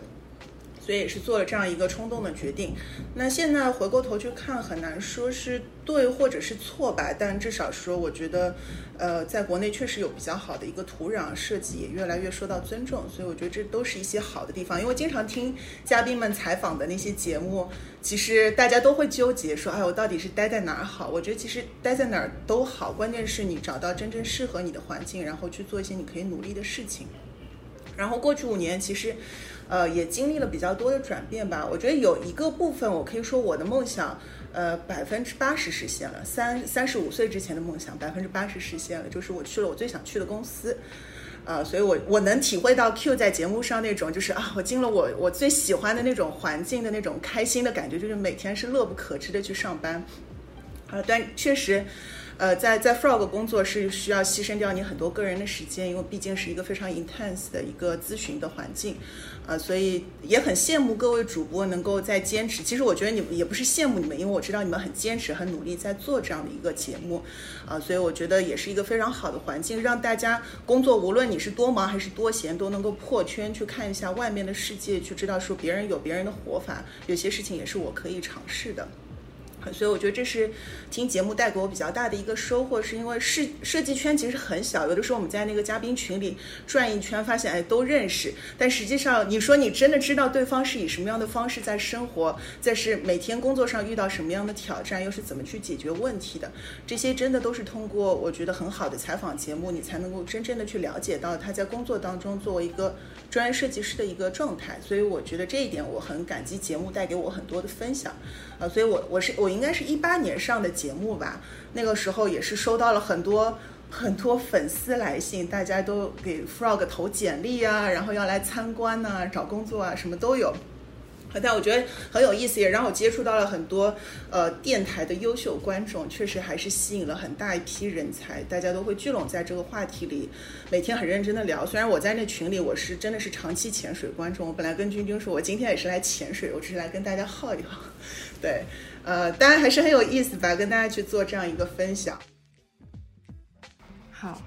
所以也是做了这样一个冲动的决定。那现在回过头去看，很难说是对或者是错吧。但至少说，我觉得，呃，在国内确实有比较好的一个土壤，设计也越来越受到尊重。所以我觉得这都是一些好的地方。因为经常听嘉宾们采访的那些节目，其实大家都会纠结说，哎，我到底是待在哪儿好？我觉得其实待在哪儿都好，关键是你找到真正适合你的环境，然后去做一些你可以努力的事情。然后过去五年，其实。呃，也经历了比较多的转变吧。我觉得有一个部分，我可以说我的梦想，呃，百分之八十实现了。三三十五岁之前的梦想，百分之八十实现了，就是我去了我最想去的公司。啊，所以我我能体会到 Q 在节目上那种，就是啊，我进了我我最喜欢的那种环境的那种开心的感觉，就是每天是乐不可支的去上班。啊，但确实。呃，在在 Frog 工作是需要牺牲掉你很多个人的时间，因为毕竟是一个非常 intense 的一个咨询的环境，啊，所以也很羡慕各位主播能够在坚持。其实我觉得你们也不是羡慕你们，因为我知道你们很坚持、很努力在做这样的一个节目，啊，所以我觉得也是一个非常好的环境，让大家工作无论你是多忙还是多闲，都能够破圈去看一下外面的世界，去知道说别人有别人的活法，有些事情也是我可以尝试的。所以我觉得这是听节目带给我比较大的一个收获，是因为设设计圈其实很小，有的时候我们在那个嘉宾群里转一圈，发现哎都认识，但实际上你说你真的知道对方是以什么样的方式在生活，在是每天工作上遇到什么样的挑战，又是怎么去解决问题的，这些真的都是通过我觉得很好的采访节目，你才能够真正的去了解到他在工作当中作为一个专业设计师的一个状态。所以我觉得这一点我很感激节目带给我很多的分享。啊，所以我我是我应该是一八年上的节目吧，那个时候也是收到了很多很多粉丝来信，大家都给 Frog 投简历啊，然后要来参观呐，找工作啊，什么都有。但我觉得很有意思，也让我接触到了很多呃电台的优秀观众，确实还是吸引了很大一批人才，大家都会聚拢在这个话题里，每天很认真的聊。虽然我在那群里，我是真的是长期潜水观众，我本来跟君君说，我今天也是来潜水，我只是来跟大家耗一耗。[LAUGHS] 对，呃，当然还是很有意思吧，跟大家去做这样一个分享。好，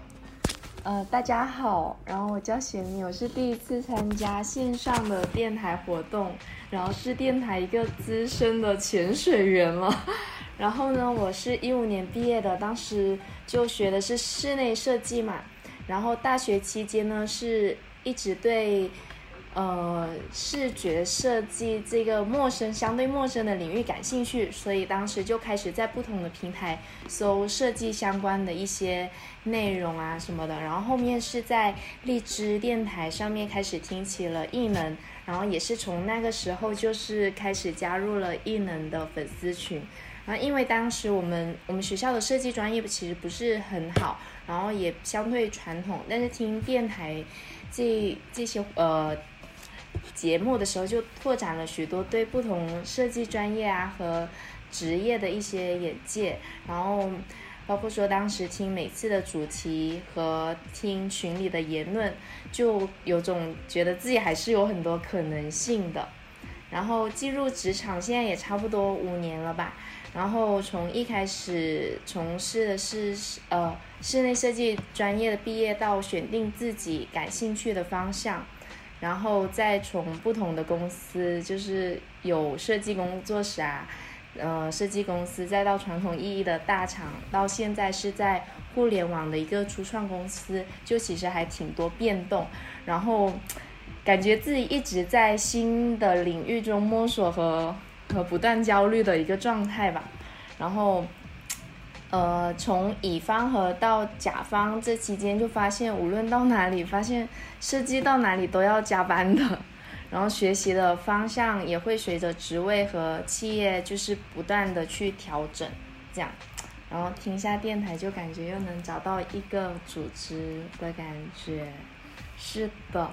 呃，大家好，然后我叫贤妮，我是第一次参加线上的电台活动，然后是电台一个资深的潜水员了。[LAUGHS] 然后呢，我是一五年毕业的，当时就学的是室内设计嘛，然后大学期间呢是一直对。呃，视觉设计这个陌生、相对陌生的领域感兴趣，所以当时就开始在不同的平台搜设计相关的一些内容啊什么的。然后后面是在荔枝电台上面开始听起了异能，然后也是从那个时候就是开始加入了异能的粉丝群。然后因为当时我们我们学校的设计专业其实不是很好，然后也相对传统，但是听电台这这些呃。节目的时候就拓展了许多对不同设计专业啊和职业的一些眼界，然后包括说当时听每次的主题和听群里的言论，就有种觉得自己还是有很多可能性的。然后进入职场现在也差不多五年了吧，然后从一开始从事的是呃室内设计专业的毕业到选定自己感兴趣的方向。然后再从不同的公司，就是有设计工作室啊，呃，设计公司，再到传统意义的大厂，到现在是在互联网的一个初创公司，就其实还挺多变动。然后感觉自己一直在新的领域中摸索和和不断焦虑的一个状态吧。然后。呃，从乙方和到甲方这期间，就发现无论到哪里，发现设计到哪里都要加班的，然后学习的方向也会随着职位和企业就是不断的去调整，这样，然后听一下电台就感觉又能找到一个组织的感觉，是的，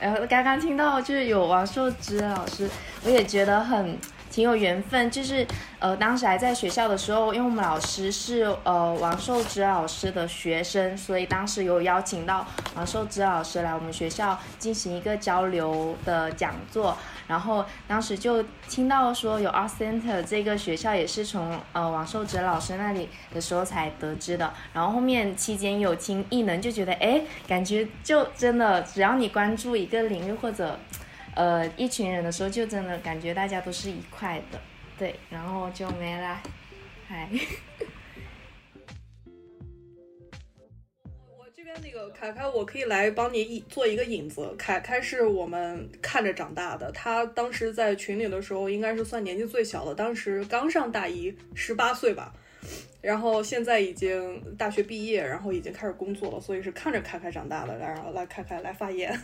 然后刚刚听到就是有王寿之老师，我也觉得很。挺有缘分，就是呃，当时还在学校的时候，因为我们老师是呃王寿之老师的学生，所以当时有邀请到王寿之老师来我们学校进行一个交流的讲座，然后当时就听到说有 Art Center 这个学校也是从呃王寿之老师那里的时候才得知的，然后后面期间有听艺能，就觉得哎，感觉就真的只要你关注一个领域或者。呃，一群人的时候就真的感觉大家都是一块的，对，然后就没了，嗨。[LAUGHS] 我这边那个凯凯，我可以来帮你一做一个引子。凯凯是我们看着长大的，他当时在群里的时候应该是算年纪最小的，当时刚上大一，十八岁吧。然后现在已经大学毕业，然后已经开始工作了，所以是看着凯凯长大的。然后来凯凯来发言。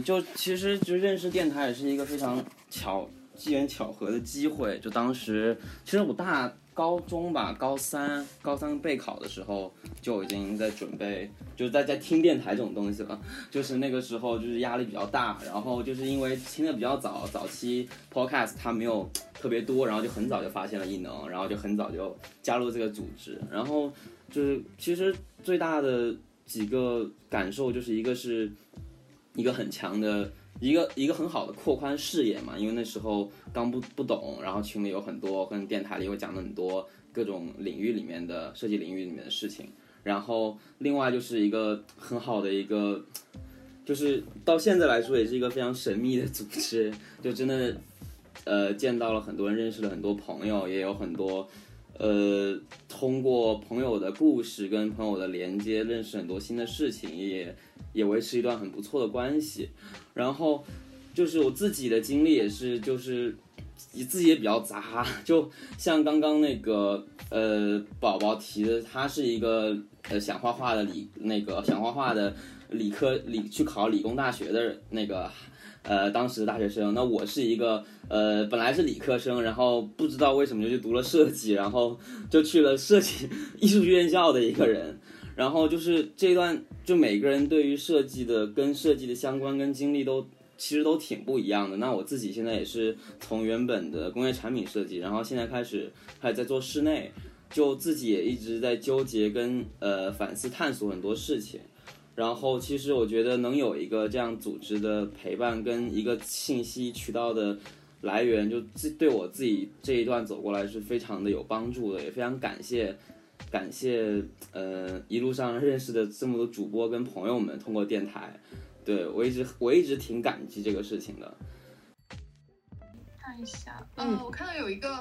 就其实就认识电台也是一个非常巧机缘巧合的机会。就当时其实我大高中吧，高三高三备考的时候就已经在准备，就是在在听电台这种东西了。就是那个时候就是压力比较大，然后就是因为听的比较早，早期 podcast 它没有特别多，然后就很早就发现了异能，然后就很早就加入这个组织。然后就是其实最大的几个感受就是一个是一个很强的。一个一个很好的扩宽视野嘛，因为那时候刚不不懂，然后群里有很多跟电台里有讲了很多各种领域里面的设计领域里面的事情，然后另外就是一个很好的一个，就是到现在来说也是一个非常神秘的组织，就真的呃见到了很多人，认识了很多朋友，也有很多呃通过朋友的故事跟朋友的连接认识很多新的事情，也也维持一段很不错的关系。然后，就是我自己的经历也是，就是自己也比较杂，就像刚刚那个呃宝宝提的，他是一个呃想画画的理那个想画画的理科理去考理工大学的那个呃当时的大学生。那我是一个呃本来是理科生，然后不知道为什么就去读了设计，然后就去了设计 [LAUGHS] 艺术院校的一个人。然后就是这一段，就每个人对于设计的跟设计的相关跟经历都其实都挺不一样的。那我自己现在也是从原本的工业产品设计，然后现在开始还在做室内，就自己也一直在纠结跟呃反思探索很多事情。然后其实我觉得能有一个这样组织的陪伴跟一个信息渠道的来源，就自对我自己这一段走过来是非常的有帮助的，也非常感谢。感谢，呃，一路上认识的这么多主播跟朋友们，通过电台，对我一直我一直挺感激这个事情的。看一下，嗯，我看到有一个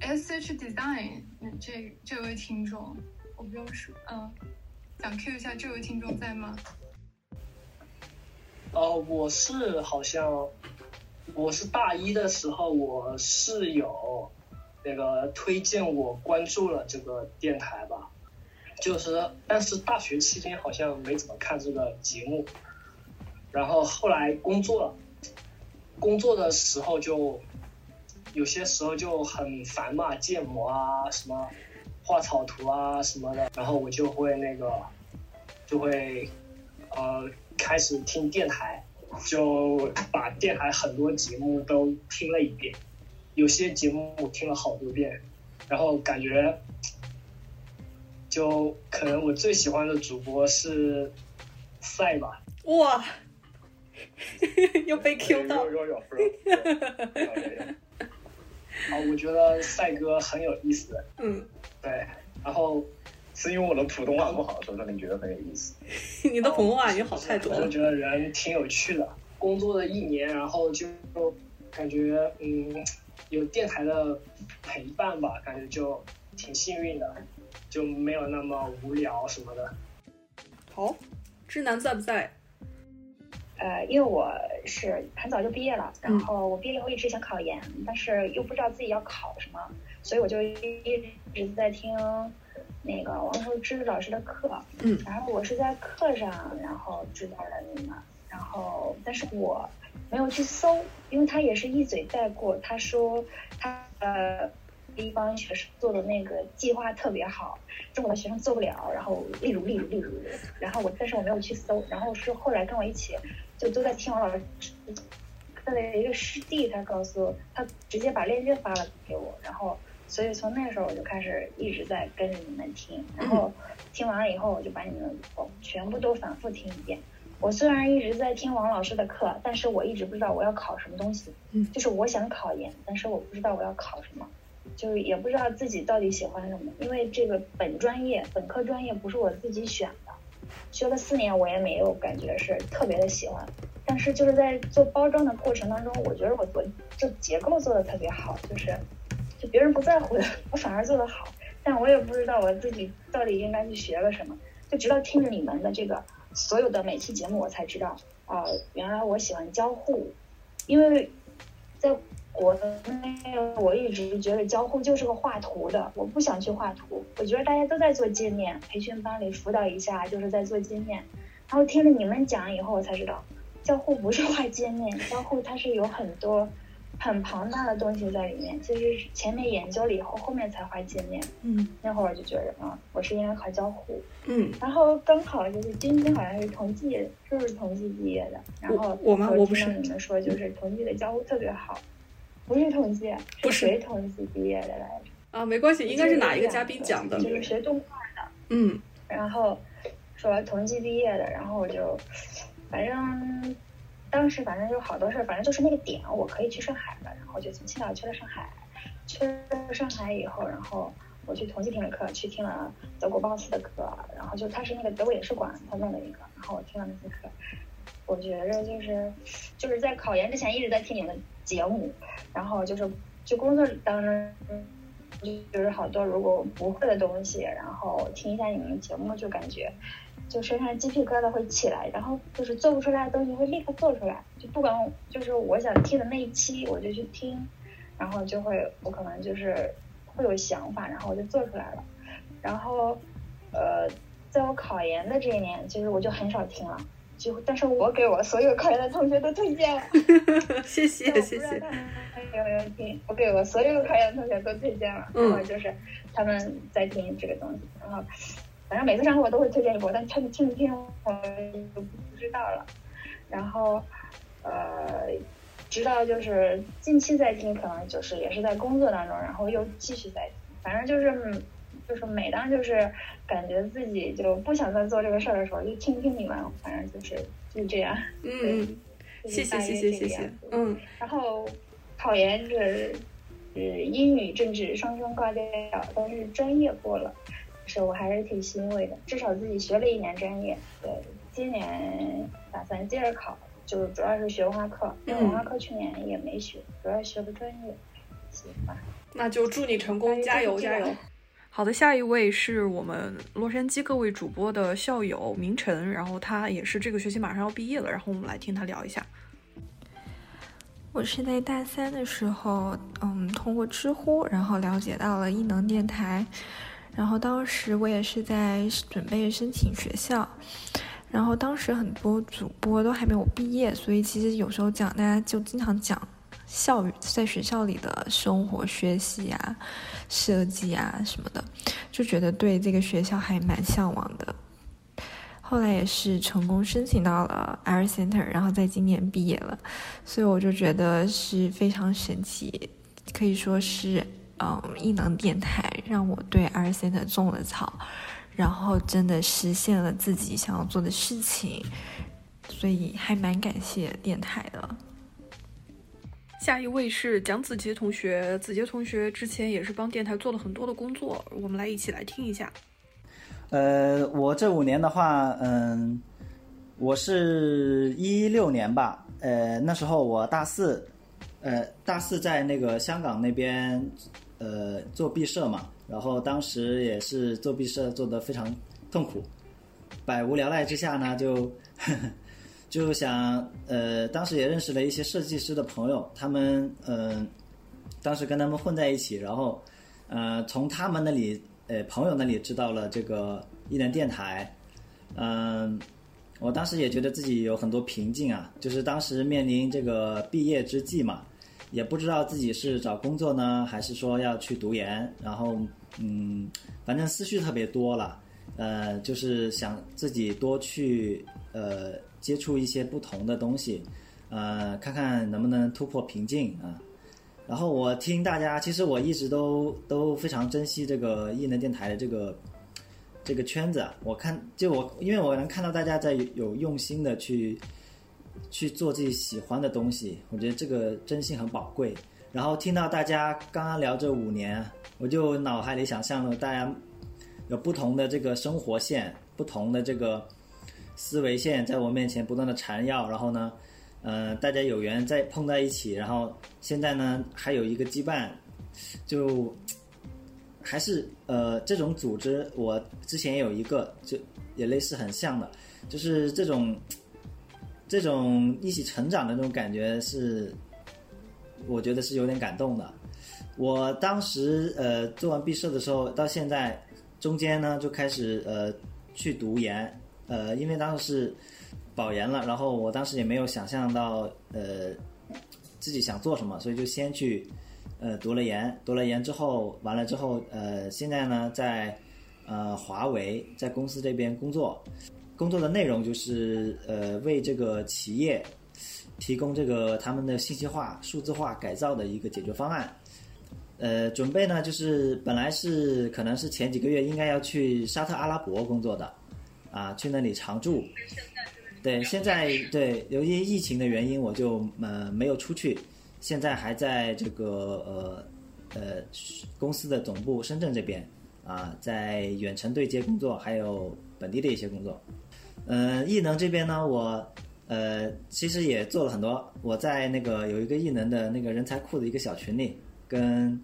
S H Design，这这位听众，我不用说，嗯，想 Q 一下这位听众在吗？哦，我是好像，我是大一的时候，我室友。那个推荐我关注了这个电台吧，就是但是大学期间好像没怎么看这个节目，然后后来工作了，工作的时候就有些时候就很烦嘛，建模啊什么，画草图啊什么的，然后我就会那个就会呃开始听电台，就把电台很多节目都听了一遍。有些节目我听了好多遍，然后感觉就可能我最喜欢的主播是赛吧。哇，又被 Q 到。好，我觉得赛哥很有意思。嗯，对。然后是因为我的普通话不好，所以说你觉得很有意思。[LAUGHS] 你的普通话已经好太多了。我觉得人挺有趣的。工作了一年，然后就感觉嗯。有电台的陪伴吧，感觉就挺幸运的，就没有那么无聊什么的。好，智南在不在？呃，因为我是很早就毕业了，然后我毕业以后一直想考研，但是又不知道自己要考什么，所以我就一直在听那个王寿之老师的课。嗯，然后我是在课上，然后知道了你们，然后但是我。没有去搜，因为他也是一嘴带过。他说他呃一帮学生做的那个计划特别好，中国的学生做不了。然后例如例如例如，然后我但是我没有去搜。然后是后来跟我一起就都在听王老师他的一个师弟，他告诉他直接把链接发了给我。然后所以从那时候我就开始一直在跟着你们听。然后听完了以后，我就把你们全部都反复听一遍。我虽然一直在听王老师的课，但是我一直不知道我要考什么东西。嗯，就是我想考研，但是我不知道我要考什么，就是也不知道自己到底喜欢什么。因为这个本专业、本科专业不是我自己选的，学了四年我也没有感觉是特别的喜欢。但是就是在做包装的过程当中，我觉得我做就结构做的特别好，就是就别人不在乎的，我反而做得好。但我也不知道我自己到底应该去学个什么，就直到听着你们的这个。所有的每期节目，我才知道啊，原来我喜欢交互，因为在国内我一直觉得交互就是个画图的，我不想去画图，我觉得大家都在做界面，培训班里辅导一下就是在做界面，然后听了你们讲以后，我才知道交互不是画界面，交互它是有很多很庞大的东西在里面。其实前面研究了以后，后面才画界面。嗯，那会儿我就觉得啊，我是应该考交互。嗯，然后刚好就是君君好像是统计，是不是同济毕业的？然后我吗？我不是。你们说就是同济的交互特别好，不是同济，不是谁同济毕业的来着？啊，没关系，应该是哪一个嘉宾讲的？就是学动画的。嗯，然后说同济毕业的，然后我就反正。当时反正有好多事儿，反正就是那个点，我可以去上海了，然后就从青岛去了上海。去了上海以后，然后我去同济听了课，去听了德国 boss 的课，然后就他是那个德国影视馆他弄的一个，然后我听了那些课。我觉着就是就是在考研之前一直在听你们的节目，然后就是就工作当中就是好多如果不会的东西，然后听一下你们的节目就感觉。就身上鸡皮疙瘩会起来，然后就是做不出来的东西会立刻做出来，就不管就是我想听的那一期我就去听，然后就会我可能就是会有想法，然后我就做出来了。然后呃，在我考研的这一年，其实我就很少听了，就但是我给我所有考研的同学都推荐了，谢谢谢谢。有没有听？我给我所有考研的同学都推荐了，然后就是他们在听这个东西，然后。反正每次上课我都会推荐一波，但听听不听我就不知道了。然后，呃，直到就是近期在听，可能就是也是在工作当中，然后又继续在听。反正就是就是每当就是感觉自己就不想再做这个事儿的时候，就听听你们。反正就是就这样。嗯，谢谢谢谢谢谢。嗯。然后考研是是英语政治双双挂掉，但是专业过了。是我还是挺欣慰的，至少自己学了一年专业。对，今年打算接着考，就主要是学文化课，因为文化课去年也没学，主要学的专业。行吧，那就祝你成功，加油加油！好的，下一位是我们洛杉矶各位主播的校友明晨，然后他也是这个学期马上要毕业了，然后我们来听他聊一下。我是在大三的时候，嗯，通过知乎，然后了解到了异能电台。然后当时我也是在准备申请学校，然后当时很多主播都还没有毕业，所以其实有时候讲大家就经常讲校在学校里的生活、学习啊、设计啊什么的，就觉得对这个学校还蛮向往的。后来也是成功申请到了 Air Center，然后在今年毕业了，所以我就觉得是非常神奇，可以说是。嗯，异能电台让我对 R Center 种了草，然后真的实现了自己想要做的事情，所以还蛮感谢电台的。下一位是蒋子杰同学，子杰同学之前也是帮电台做了很多的工作，我们来一起来听一下。呃，我这五年的话，嗯，我是一六年吧，呃，那时候我大四，呃，大四在那个香港那边。呃，做毕设嘛，然后当时也是做毕设做的非常痛苦，百无聊赖之下呢，就呵呵就想呃，当时也认识了一些设计师的朋友，他们嗯，当时跟他们混在一起，然后呃，从他们那里呃朋友那里知道了这个艺能电台，嗯，我当时也觉得自己有很多瓶颈啊，就是当时面临这个毕业之际嘛。也不知道自己是找工作呢，还是说要去读研，然后嗯，反正思绪特别多了，呃，就是想自己多去呃接触一些不同的东西，呃，看看能不能突破瓶颈啊。然后我听大家，其实我一直都都非常珍惜这个异能电台的这个这个圈子。我看，就我因为我能看到大家在有用心的去。去做自己喜欢的东西，我觉得这个真心很宝贵。然后听到大家刚刚聊这五年，我就脑海里想象了大家有不同的这个生活线，不同的这个思维线，在我面前不断的缠绕。然后呢，呃，大家有缘再碰在一起，然后现在呢还有一个羁绊，就还是呃这种组织，我之前有一个，就也类似很像的，就是这种。这种一起成长的那种感觉是，我觉得是有点感动的。我当时呃做完毕设的时候，到现在中间呢就开始呃去读研，呃因为当时是保研了，然后我当时也没有想象到呃自己想做什么，所以就先去呃读了研，读了研之后完了之后，呃，现在呢在呃华为在公司这边工作，工作的内容就是呃为这个企业提供这个他们的信息化、数字化改造的一个解决方案。呃，准备呢就是本来是可能是前几个月应该要去沙特阿拉伯工作的，啊，去那里常住。对，现在对由于疫情的原因，我就呃没有出去，现在还在这个呃呃公司的总部深圳这边啊，在远程对接工作，还有本地的一些工作。嗯，艺能这边呢，我呃其实也做了很多，我在那个有一个艺能的那个人才库的一个小群里，跟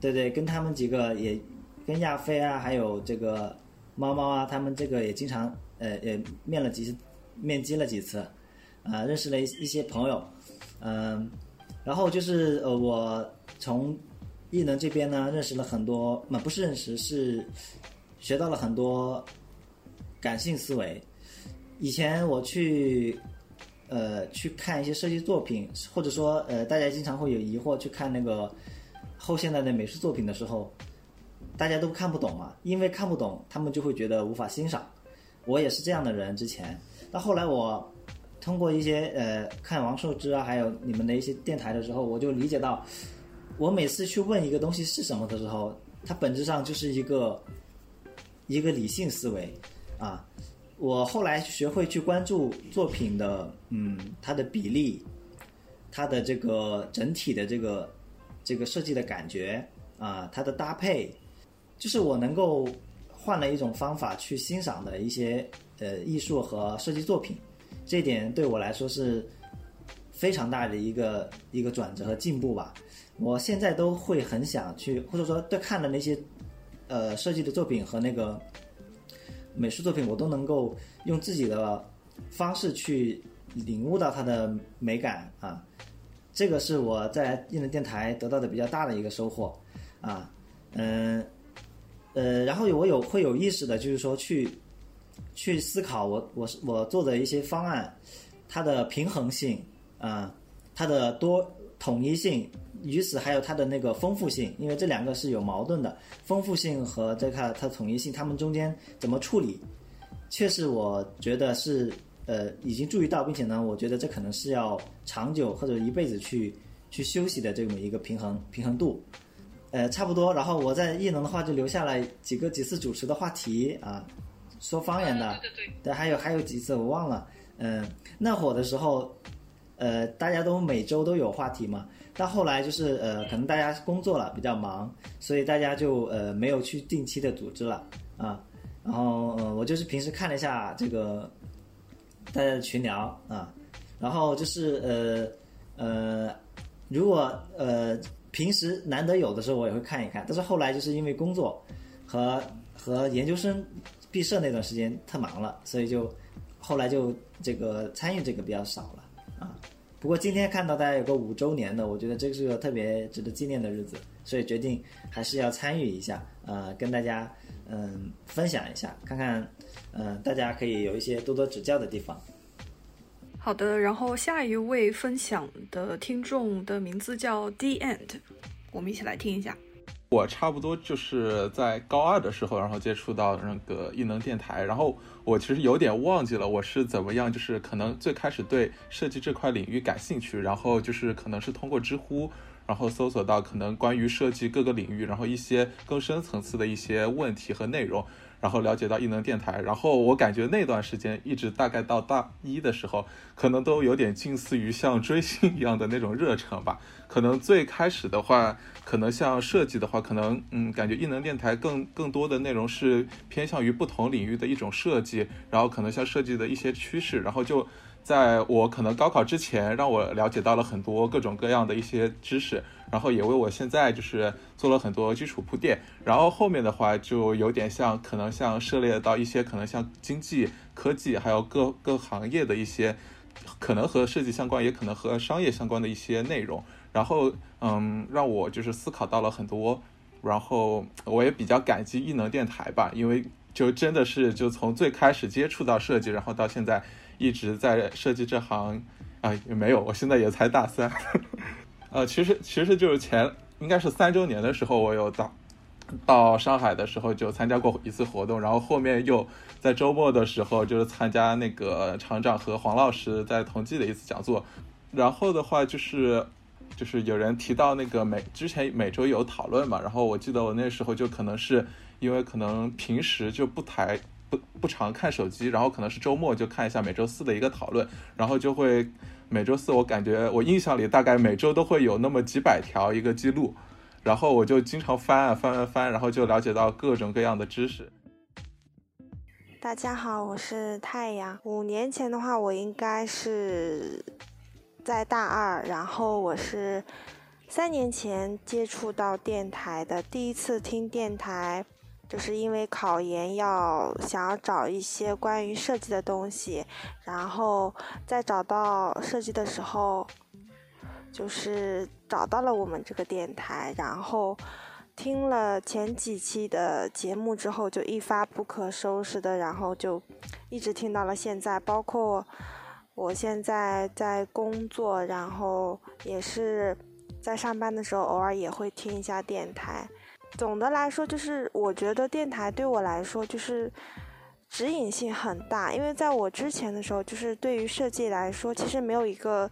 对对，跟他们几个也跟亚飞啊，还有这个猫猫啊，他们这个也经常呃也面了几次。面基了几次，啊，认识了一一些朋友，嗯，然后就是呃，我从艺能这边呢认识了很多，那不是认识，是学到了很多感性思维。以前我去呃去看一些设计作品，或者说呃大家经常会有疑惑去看那个后现代的美术作品的时候，大家都看不懂嘛，因为看不懂，他们就会觉得无法欣赏。我也是这样的人，之前。到后来，我通过一些呃看王寿之啊，还有你们的一些电台的时候，我就理解到，我每次去问一个东西是什么的时候，它本质上就是一个一个理性思维啊。我后来学会去关注作品的，嗯，它的比例，它的这个整体的这个这个设计的感觉啊，它的搭配，就是我能够换了一种方法去欣赏的一些。呃，艺术和设计作品，这点对我来说是非常大的一个一个转折和进步吧。我现在都会很想去，或者说对看的那些呃设计的作品和那个美术作品，我都能够用自己的方式去领悟到它的美感啊。这个是我在艺能电台得到的比较大的一个收获啊。嗯呃，然后我有会有意识的，就是说去。去思考我我是我做的一些方案，它的平衡性啊，它的多统一性，与此还有它的那个丰富性，因为这两个是有矛盾的，丰富性和这个它统一性，它们中间怎么处理，确实我觉得是呃已经注意到，并且呢，我觉得这可能是要长久或者一辈子去去休息的这么一个平衡平衡度，呃差不多，然后我在艺能的话就留下了几个几次主持的话题啊。说方言的，对，还有还有几次我忘了，嗯，那会的时候，呃，大家都每周都有话题嘛，到后来就是呃，可能大家工作了比较忙，所以大家就呃没有去定期的组织了啊，然后呃，我就是平时看了一下这个大家的群聊啊，然后就是呃呃，如果呃平时难得有的时候我也会看一看，但是后来就是因为工作和和研究生。毕设那段时间太忙了，所以就后来就这个参与这个比较少了啊。不过今天看到大家有个五周年的，我觉得这是个特别值得纪念的日子，所以决定还是要参与一下，呃，跟大家嗯分享一下，看看嗯大家可以有一些多多指教的地方。好的，然后下一位分享的听众的名字叫 D End，我们一起来听一下。我差不多就是在高二的时候，然后接触到那个异能电台，然后我其实有点忘记了我是怎么样，就是可能最开始对设计这块领域感兴趣，然后就是可能是通过知乎，然后搜索到可能关于设计各个领域，然后一些更深层次的一些问题和内容。然后了解到艺能电台，然后我感觉那段时间一直大概到大一的时候，可能都有点近似于像追星一样的那种热忱吧。可能最开始的话，可能像设计的话，可能嗯，感觉艺能电台更更多的内容是偏向于不同领域的一种设计，然后可能像设计的一些趋势，然后就。在我可能高考之前，让我了解到了很多各种各样的一些知识，然后也为我现在就是做了很多基础铺垫。然后后面的话就有点像，可能像涉猎到一些可能像经济、科技，还有各各行业的一些，可能和设计相关，也可能和商业相关的一些内容。然后嗯，让我就是思考到了很多。然后我也比较感激艺能电台吧，因为就真的是就从最开始接触到设计，然后到现在。一直在设计这行，啊，也没有，我现在也才大三，[LAUGHS] 呃，其实其实就是前应该是三周年的时候，我有到到上海的时候就参加过一次活动，然后后面又在周末的时候就是参加那个厂长和黄老师在同济的一次讲座，然后的话就是就是有人提到那个每之前每周有讨论嘛，然后我记得我那时候就可能是因为可能平时就不太不不常看手机，然后可能是周末就看一下每周四的一个讨论，然后就会每周四我感觉我印象里大概每周都会有那么几百条一个记录。然后我就经常翻啊翻啊翻，然后就了解到各种各样的知识。大家好，我是太阳。五年前的话，我应该是在大二，然后我是三年前接触到电台的。第一次听电台，就是因为考研要想要找一些关于设计的东西，然后在找到设计的时候。就是找到了我们这个电台，然后听了前几期的节目之后，就一发不可收拾的，然后就一直听到了现在。包括我现在在工作，然后也是在上班的时候，偶尔也会听一下电台。总的来说，就是我觉得电台对我来说就是指引性很大，因为在我之前的时候，就是对于设计来说，其实没有一个。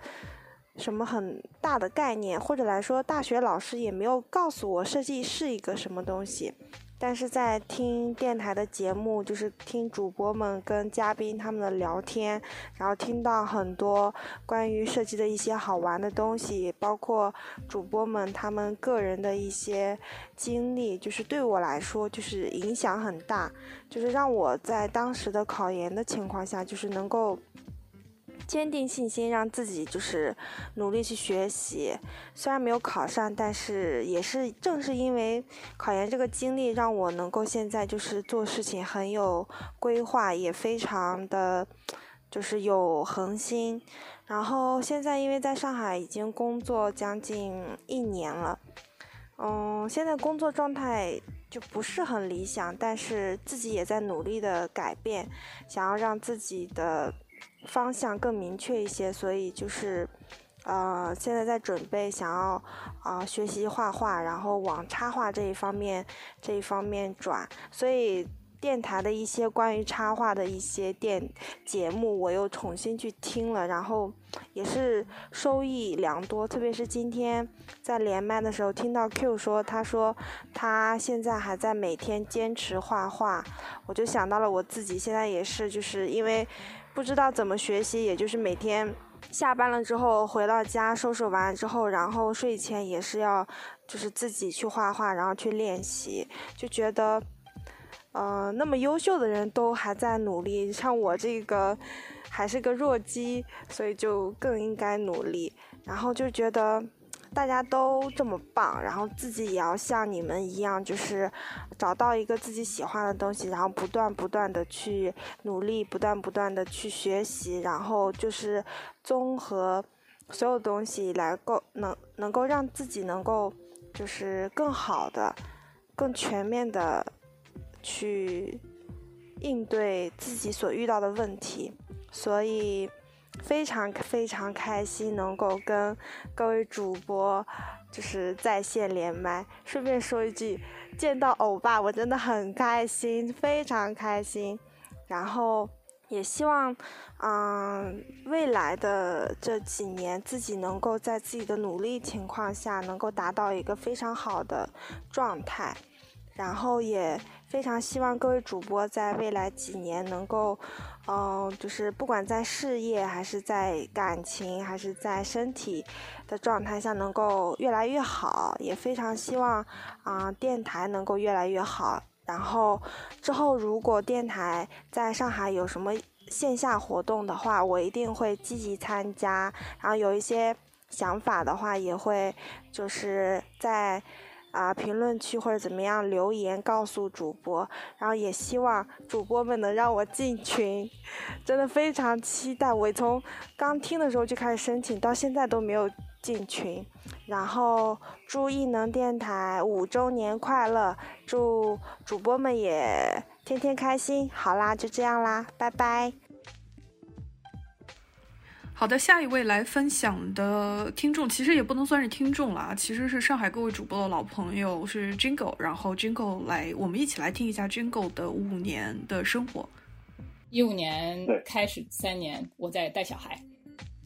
什么很大的概念，或者来说，大学老师也没有告诉我设计是一个什么东西。但是在听电台的节目，就是听主播们跟嘉宾他们的聊天，然后听到很多关于设计的一些好玩的东西，包括主播们他们个人的一些经历，就是对我来说就是影响很大，就是让我在当时的考研的情况下，就是能够。坚定信心，让自己就是努力去学习。虽然没有考上，但是也是正是因为考研这个经历，让我能够现在就是做事情很有规划，也非常的就是有恒心。然后现在因为在上海已经工作将近一年了，嗯，现在工作状态就不是很理想，但是自己也在努力的改变，想要让自己的。方向更明确一些，所以就是，呃，现在在准备想要啊学习画画，然后往插画这一方面这一方面转。所以电台的一些关于插画的一些电节目，我又重新去听了，然后也是收益良多。特别是今天在连麦的时候，听到 Q 说，他说他现在还在每天坚持画画，我就想到了我自己现在也是，就是因为。不知道怎么学习，也就是每天下班了之后回到家收拾完之后，然后睡前也是要就是自己去画画，然后去练习，就觉得，呃，那么优秀的人都还在努力，像我这个 [LAUGHS] 还是个弱鸡，所以就更应该努力，然后就觉得。大家都这么棒，然后自己也要像你们一样，就是找到一个自己喜欢的东西，然后不断不断的去努力，不断不断的去学习，然后就是综合所有东西来够能能够让自己能够就是更好的、更全面的去应对自己所遇到的问题，所以。非常非常开心能够跟各位主播就是在线连麦。顺便说一句，见到欧巴我真的很开心，非常开心。然后也希望，嗯，未来的这几年自己能够在自己的努力情况下，能够达到一个非常好的状态。然后也非常希望各位主播在未来几年能够，嗯，就是不管在事业还是在感情还是在身体的状态下能够越来越好，也非常希望啊电台能够越来越好。然后之后如果电台在上海有什么线下活动的话，我一定会积极参加。然后有一些想法的话，也会就是在。啊，评论区或者怎么样留言告诉主播，然后也希望主播们能让我进群，真的非常期待。我从刚听的时候就开始申请，到现在都没有进群。然后祝异能电台五周年快乐，祝主播们也天天开心。好啦，就这样啦，拜拜。好的，下一位来分享的听众，其实也不能算是听众了啊，其实是上海各位主播的老朋友，是 Jingle。然后 Jingle 来，我们一起来听一下 Jingle 的五年的生活。一五年开始三年，我在带小孩，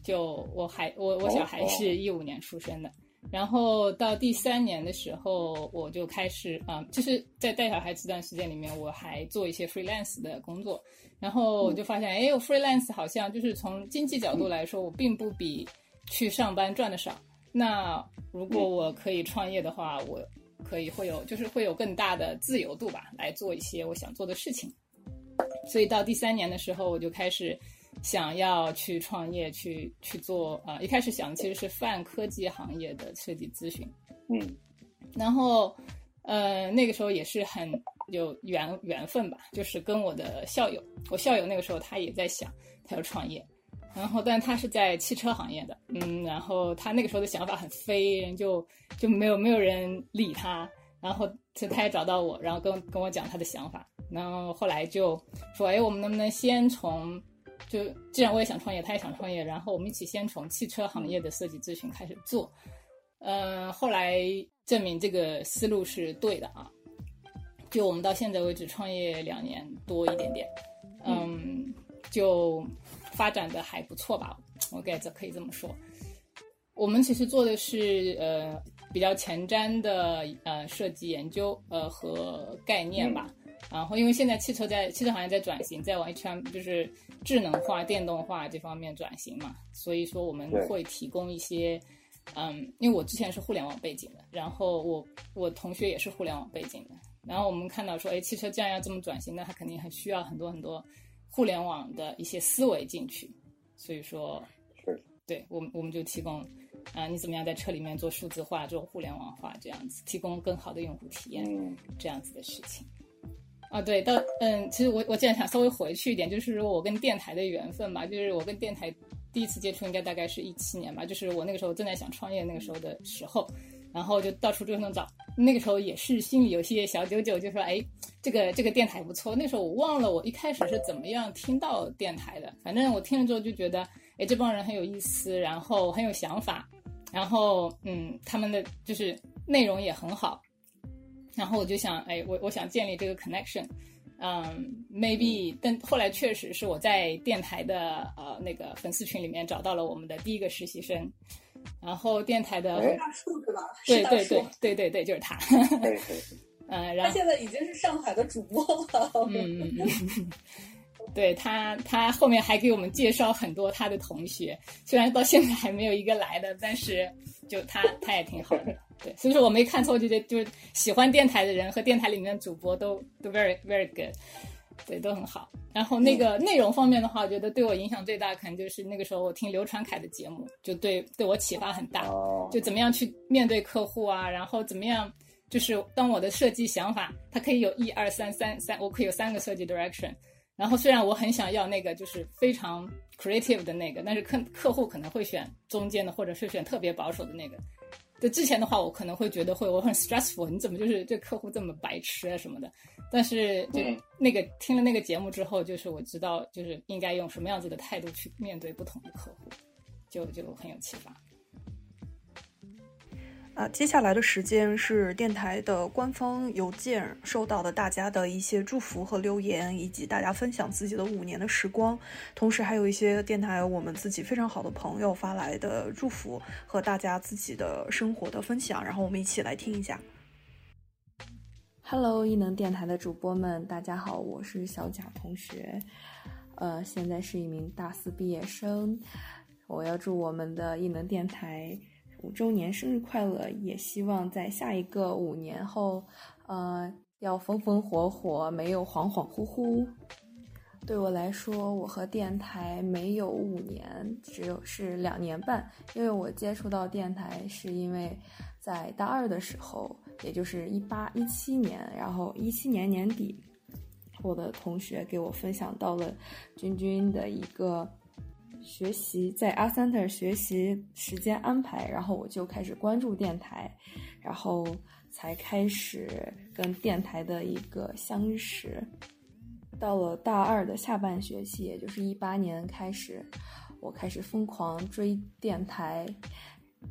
就我还我我小孩是一五年出生的。然后到第三年的时候，我就开始啊，就是在带小孩这段时间里面，我还做一些 freelance 的工作。然后我就发现，哎，我 freelance 好像就是从经济角度来说，我并不比去上班赚的少。那如果我可以创业的话，我可以会有，就是会有更大的自由度吧，来做一些我想做的事情。所以到第三年的时候，我就开始想要去创业，去去做啊。一开始想的其实是泛科技行业的设计咨询，嗯，然后呃那个时候也是很。有缘缘分吧，就是跟我的校友，我校友那个时候他也在想他要创业，然后但他是在汽车行业的，嗯，然后他那个时候的想法很飞，就就没有没有人理他，然后他他也找到我，然后跟跟我讲他的想法，然后后来就说，哎，我们能不能先从，就既然我也想创业，他也想创业，然后我们一起先从汽车行业的设计咨询开始做，嗯，后来证明这个思路是对的啊。就我们到现在为止创业两年多一点点，嗯，就发展的还不错吧，我该这可以这么说。我们其实做的是呃比较前瞻的呃设计研究呃和概念吧，然后因为现在汽车在汽车行业在转型，在往 HM 就是智能化、电动化这方面转型嘛，所以说我们会提供一些嗯，因为我之前是互联网背景的，然后我我同学也是互联网背景的。然后我们看到说，哎，汽车既然要这么转型，那它肯定很需要很多很多互联网的一些思维进去。所以说，是对我们我们就提供啊，你怎么样在车里面做数字化、做互联网化这样子，提供更好的用户体验这样子的事情。啊，对，到嗯，其实我我既然想稍微回去一点，就是说我跟电台的缘分吧，就是我跟电台第一次接触应该大概是一七年吧，就是我那个时候正在想创业那个时候的时候。然后就到处就能找，那个时候也是心里有些小九九，就说哎，这个这个电台不错。那时候我忘了我一开始是怎么样听到电台的，反正我听了之后就觉得，哎，这帮人很有意思，然后很有想法，然后嗯，他们的就是内容也很好，然后我就想，哎，我我想建立这个 connection，嗯，maybe，但后来确实是我在电台的呃那个粉丝群里面找到了我们的第一个实习生。然后电台的大树是吧？对对对对对对，就是他。嗯，然后他现在已经是上海的主播了。嗯 [LAUGHS] 嗯嗯。对他，他后面还给我们介绍很多他的同学，虽然到现在还没有一个来的，但是就他他也挺好的。[LAUGHS] 对，所以说我没看错，就就是喜欢电台的人和电台里面的主播都都 very very good。对，都很好。然后那个内容方面的话，我觉得对我影响最大，可能就是那个时候我听刘传凯的节目，就对对我启发很大。就怎么样去面对客户啊，然后怎么样，就是当我的设计想法，它可以有一二三三三，我可以有三个设计 direction。然后虽然我很想要那个就是非常 creative 的那个，但是客客户可能会选中间的，或者是选特别保守的那个。就之前的话，我可能会觉得会我很 stressful，你怎么就是这客户这么白痴啊什么的。但是就那个听了那个节目之后，就是我知道就是应该用什么样子的态度去面对不同的客户，就就很有启发。啊，接下来的时间是电台的官方邮件收到的大家的一些祝福和留言，以及大家分享自己的五年的时光，同时还有一些电台我们自己非常好的朋友发来的祝福和大家自己的生活的分享，然后我们一起来听一下。Hello，异能电台的主播们，大家好，我是小贾同学，呃，现在是一名大四毕业生，我要祝我们的异能电台。五周年生日快乐！也希望在下一个五年后，呃，要风风火火，没有恍恍惚惚。对我来说，我和电台没有五年，只有是两年半。因为我接触到电台是因为在大二的时候，也就是一八一七年，然后一七年年底，我的同学给我分享到了君君的一个。学习在阿三特学习时间安排，然后我就开始关注电台，然后才开始跟电台的一个相识。到了大二的下半学期，也就是一八年开始，我开始疯狂追电台，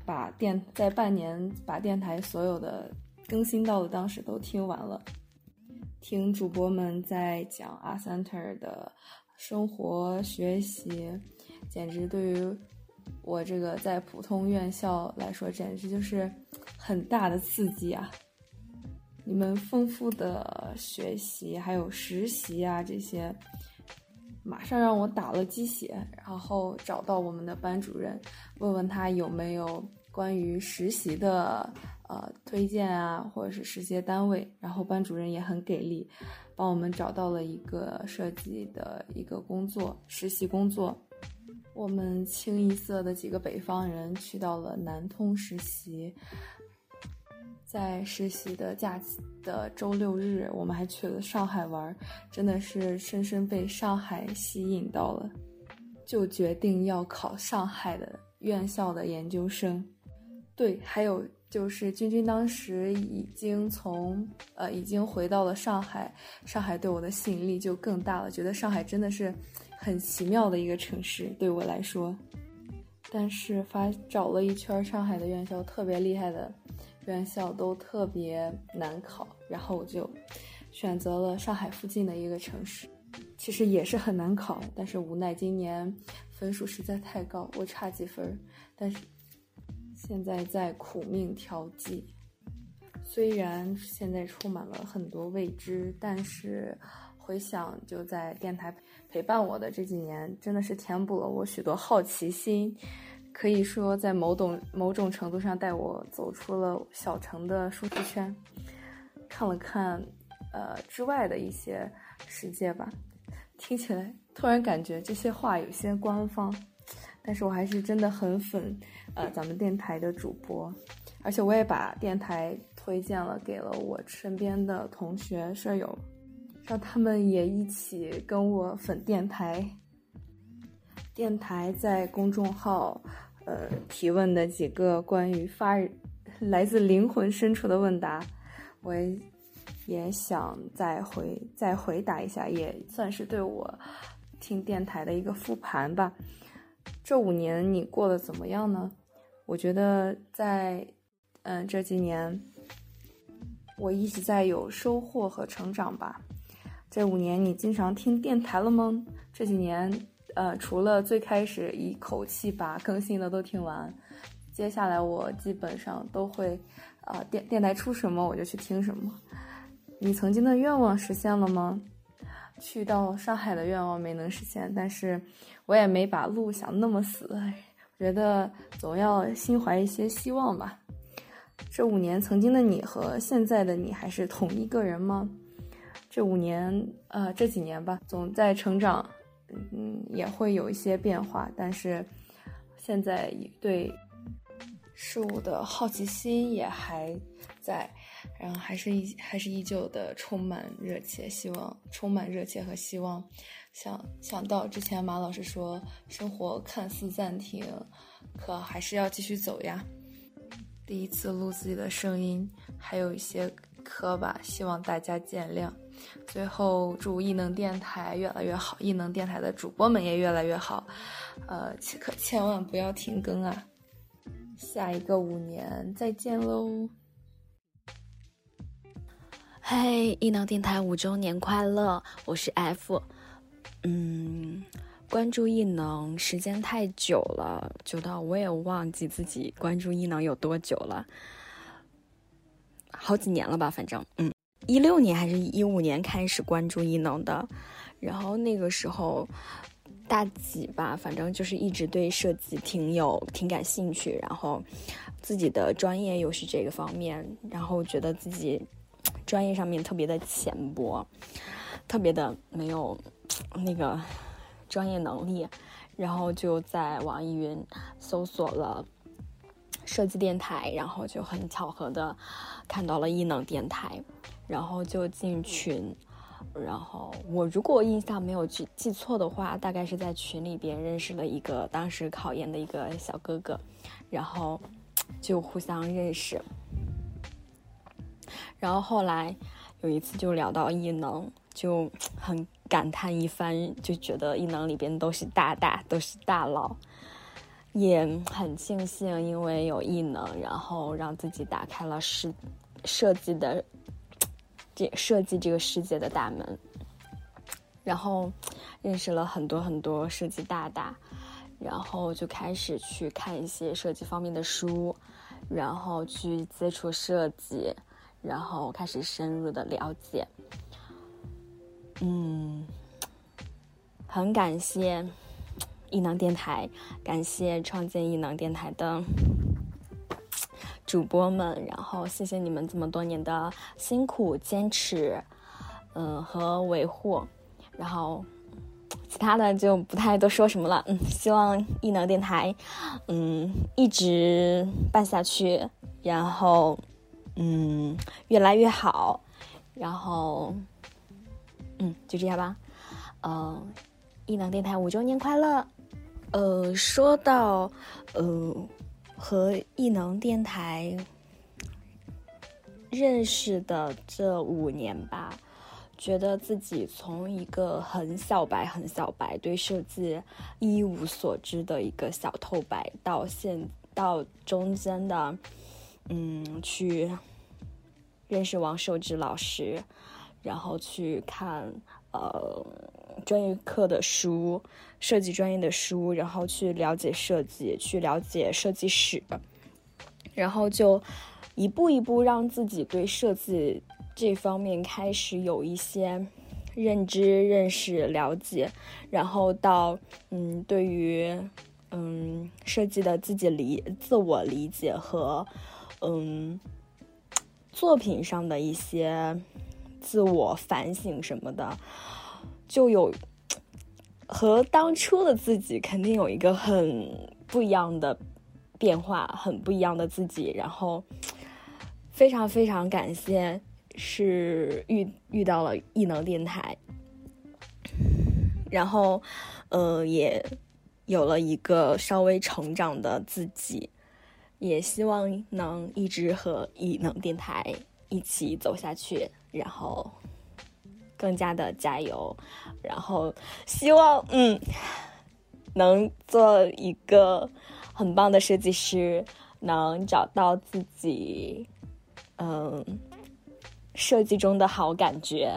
把电在半年把电台所有的更新到的当时都听完了，听主播们在讲阿 center 的生活学习，简直对于我这个在普通院校来说，简直就是很大的刺激啊！你们丰富的学习还有实习啊这些。马上让我打了鸡血，然后找到我们的班主任，问问他有没有关于实习的呃推荐啊，或者是实习单位。然后班主任也很给力，帮我们找到了一个设计的一个工作实习工作。我们清一色的几个北方人去到了南通实习。在实习的假期的周六日，我们还去了上海玩，真的是深深被上海吸引到了，就决定要考上海的院校的研究生。对，还有就是君君当时已经从呃已经回到了上海，上海对我的吸引力就更大了，觉得上海真的是很奇妙的一个城市对我来说。但是发找了一圈上海的院校，特别厉害的。院校都特别难考，然后我就选择了上海附近的一个城市，其实也是很难考，但是无奈今年分数实在太高，我差几分，但是现在在苦命调剂。虽然现在充满了很多未知，但是回想就在电台陪伴我的这几年，真的是填补了我许多好奇心。可以说，在某种某种程度上带我走出了小城的舒适圈，看了看，呃之外的一些世界吧。听起来突然感觉这些话有些官方，但是我还是真的很粉，呃咱们电台的主播，而且我也把电台推荐了给了我身边的同学舍友，让他们也一起跟我粉电台。电台在公众号，呃，提问的几个关于发来自灵魂深处的问答，我也想再回再回答一下，也算是对我听电台的一个复盘吧。这五年你过得怎么样呢？我觉得在嗯这几年，我一直在有收获和成长吧。这五年你经常听电台了吗？这几年。呃，除了最开始一口气把更新的都听完，接下来我基本上都会，啊，电电台出什么我就去听什么。你曾经的愿望实现了吗？去到上海的愿望没能实现，但是我也没把路想那么死。我觉得总要心怀一些希望吧。这五年，曾经的你和现在的你还是同一个人吗？这五年，呃，这几年吧，总在成长。嗯，也会有一些变化，但是现在对事物的好奇心也还在，然后还是依还是依旧的充满热切，希望充满热切和希望。想想到之前马老师说，生活看似暂停，可还是要继续走呀。第一次录自己的声音，还有一些磕吧，希望大家见谅。最后，祝异能电台越来越好，异能电台的主播们也越来越好。呃，可千万不要停更啊！下一个五年再见喽！嘿，异能电台五周年快乐！我是 F。嗯，关注异能时间太久了，久到我也忘记自己关注异能有多久了，好几年了吧，反正嗯。一六年还是一五年开始关注艺能的，然后那个时候大几吧，反正就是一直对设计挺有挺感兴趣，然后自己的专业又是这个方面，然后觉得自己专业上面特别的浅薄，特别的没有那个专业能力，然后就在网易云搜索了设计电台，然后就很巧合的看到了异能电台。然后就进群，然后我如果印象没有记记错的话，大概是在群里边认识了一个当时考研的一个小哥哥，然后就互相认识，然后后来有一次就聊到异能，就很感叹一番，就觉得异能里边都是大大，都是大佬，也很庆幸，因为有异能，然后让自己打开了世设计的这设计这个世界的大门，然后认识了很多很多设计大大，然后就开始去看一些设计方面的书，然后去接触设计，然后开始深入的了解。嗯，很感谢异能电台，感谢创建异能电台的主播们，然后谢谢你们这么多年的辛苦坚持，嗯和维护，然后其他的就不太多说什么了。嗯，希望异能电台嗯一直办下去，然后嗯越来越好，然后。嗯，就这样吧。呃，异能电台五周年快乐。呃，说到呃和异能电台认识的这五年吧，觉得自己从一个很小白、很小白，对设计一无所知的一个小透白，到现到中间的嗯去认识王寿之老师。然后去看呃专业课的书，设计专业的书，然后去了解设计，去了解设计史，然后就一步一步让自己对设计这方面开始有一些认知、认识、了解，然后到嗯对于嗯设计的自己理自我理解和嗯作品上的一些。自我反省什么的，就有和当初的自己肯定有一个很不一样的变化，很不一样的自己。然后非常非常感谢，是遇遇到了异能电台，然后呃也有了一个稍微成长的自己，也希望能一直和异能电台一起走下去。然后更加的加油，然后希望嗯能做一个很棒的设计师，能找到自己嗯设计中的好感觉，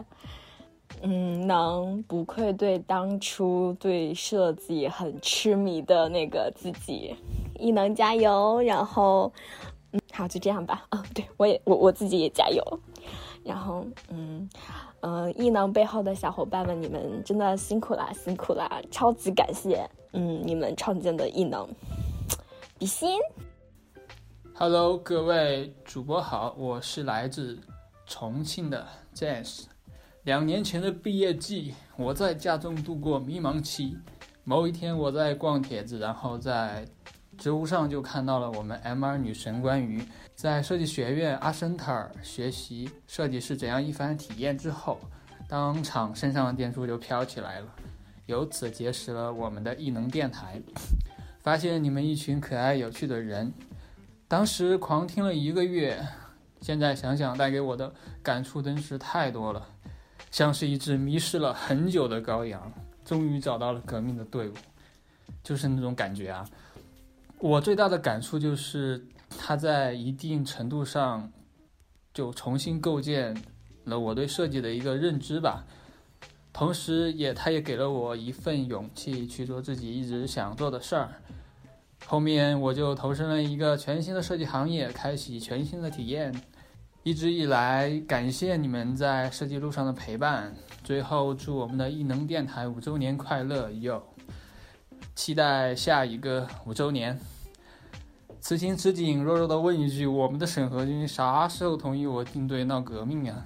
嗯能不愧对当初对设计很痴迷的那个自己，亦能加油。然后嗯好就这样吧啊，对我也我我自己也加油。然后，嗯，呃，异能背后的小伙伴们，你们真的辛苦啦，辛苦啦，超级感谢，嗯，你们创建的异能，比心。Hello，各位主播好，我是来自重庆的 Jazz。两年前的毕业季，我在家中度过迷茫期。某一天，我在逛帖子，然后在知乎上就看到了我们 MR 女神关于。在设计学院阿森特尔学习设计是怎样一番体验之后，当场身上的电珠就飘起来了，由此结识了我们的异能电台，发现你们一群可爱有趣的人，当时狂听了一个月，现在想想带给我的感触真是太多了，像是一只迷失了很久的羔羊，终于找到了革命的队伍，就是那种感觉啊。我最大的感触就是。它在一定程度上就重新构建了我对设计的一个认知吧，同时也它也给了我一份勇气去做自己一直想做的事儿。后面我就投身了一个全新的设计行业，开启全新的体验。一直以来，感谢你们在设计路上的陪伴。最后，祝我们的异能电台五周年快乐哟！期待下一个五周年。此情此景，弱弱的问一句：我们的审核君啥时候同意我进队闹革命啊？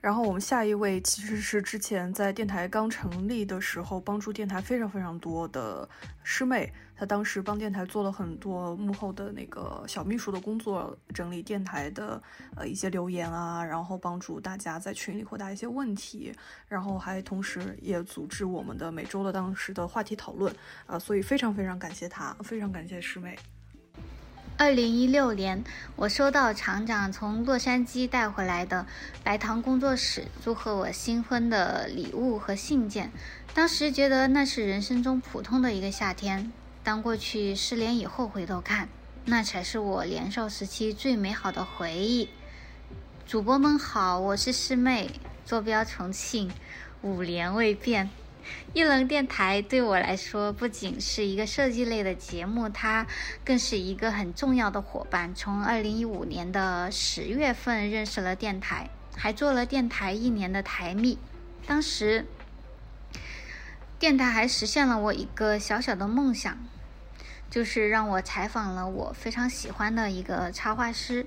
然后我们下一位其实是之前在电台刚成立的时候帮助电台非常非常多的师妹，他当时帮电台做了很多幕后的那个小秘书的工作，整理电台的呃一些留言啊，然后帮助大家在群里回答一些问题，然后还同时也组织我们的每周的当时的话题讨论啊，所以非常非常感谢他，非常感谢师妹。二零一六年，我收到厂长从洛杉矶带回来的白糖工作室祝贺我新婚的礼物和信件。当时觉得那是人生中普通的一个夏天，当过去失联以后回头看，那才是我年少时期最美好的回忆。主播们好，我是师妹，坐标重庆，五年未变。艺能电台对我来说不仅是一个设计类的节目，它更是一个很重要的伙伴。从二零一五年的十月份认识了电台，还做了电台一年的台秘。当时，电台还实现了我一个小小的梦想，就是让我采访了我非常喜欢的一个插画师。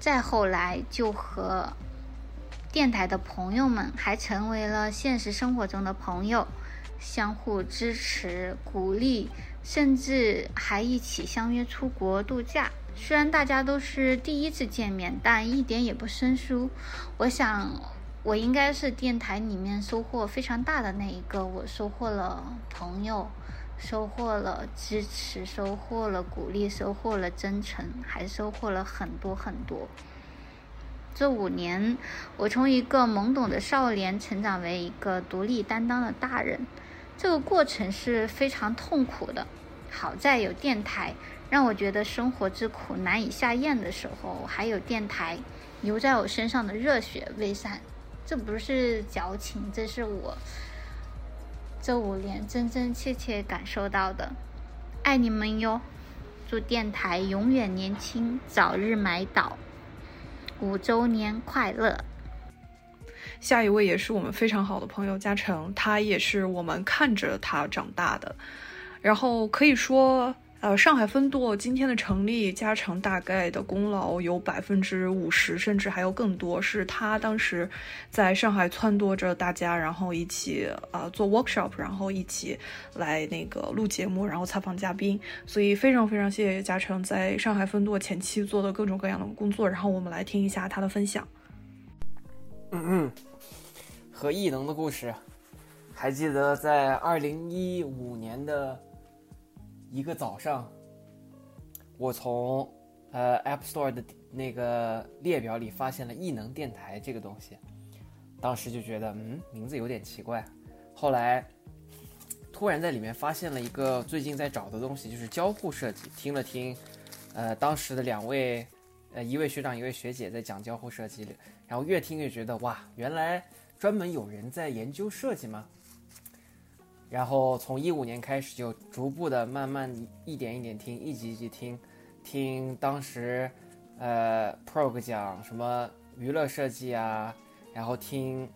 再后来，就和。电台的朋友们还成为了现实生活中的朋友，相互支持、鼓励，甚至还一起相约出国度假。虽然大家都是第一次见面，但一点也不生疏。我想，我应该是电台里面收获非常大的那一个。我收获了朋友，收获了支持，收获了鼓励，收获了真诚，还收获了很多很多。这五年，我从一个懵懂的少年成长为一个独立担当的大人，这个过程是非常痛苦的。好在有电台，让我觉得生活之苦难以下咽的时候，还有电台留在我身上的热血未散。这不是矫情，这是我这五年真真切切感受到的。爱你们哟！祝电台永远年轻，早日买倒。五周年快乐！下一位也是我们非常好的朋友嘉诚，他也是我们看着他长大的，然后可以说。呃，上海分舵今天的成立，嘉诚大概的功劳有百分之五十，甚至还有更多，是他当时在上海撺掇着大家，然后一起啊做 workshop，然后一起来那个录节目，然后采访嘉宾。所以非常非常谢谢嘉诚在上海分舵前期做的各种各样的工作。然后我们来听一下他的分享。嗯嗯，和异能的故事，还记得在二零一五年的。一个早上，我从呃 App Store 的那个列表里发现了异能电台这个东西，当时就觉得嗯名字有点奇怪，后来突然在里面发现了一个最近在找的东西，就是交互设计。听了听，呃当时的两位呃一位学长一位学姐在讲交互设计，然后越听越觉得哇，原来专门有人在研究设计吗？然后从一五年开始，就逐步的慢慢一点一点听，一集一集听，听当时，呃，Prog 讲什么娱乐设计啊，然后听，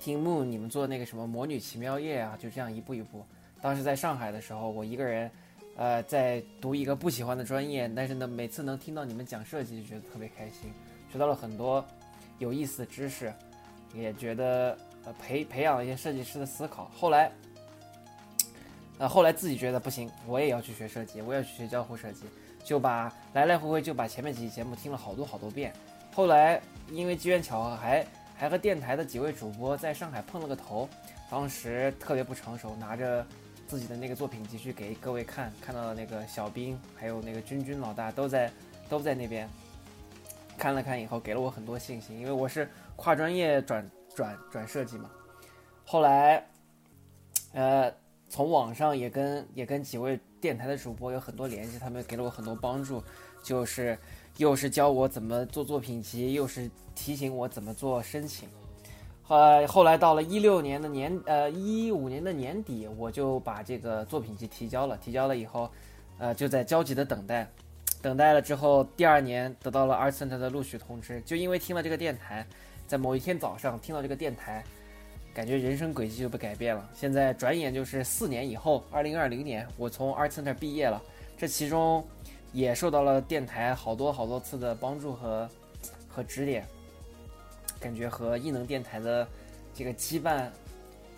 听 Moon 你们做那个什么魔女奇妙夜啊，就这样一步一步。当时在上海的时候，我一个人，呃，在读一个不喜欢的专业，但是呢，每次能听到你们讲设计，就觉得特别开心，学到了很多有意思的知识，也觉得呃培培养了一些设计师的思考。后来。呃，后来自己觉得不行，我也要去学设计，我也要去学交互设计，就把来来回回就把前面几期节目听了好多好多遍。后来因为机缘巧合，还还和电台的几位主播在上海碰了个头，当时特别不成熟，拿着自己的那个作品集去给各位看，看到了那个小兵还有那个君君老大都在都在那边看了看以后，给了我很多信心，因为我是跨专业转转转设计嘛。后来，呃。从网上也跟也跟几位电台的主播有很多联系，他们给了我很多帮助，就是又是教我怎么做作品集，又是提醒我怎么做申请。呃，后来到了一六年的年，呃一五年的年底，我就把这个作品集提交了。提交了以后，呃就在焦急的等待，等待了之后，第二年得到了 Art Center 的录取通知。就因为听了这个电台，在某一天早上听到这个电台。感觉人生轨迹就被改变了。现在转眼就是四年以后，二零二零年，我从 Art Center 毕业了。这其中也受到了电台好多好多次的帮助和和指点，感觉和异能电台的这个羁绊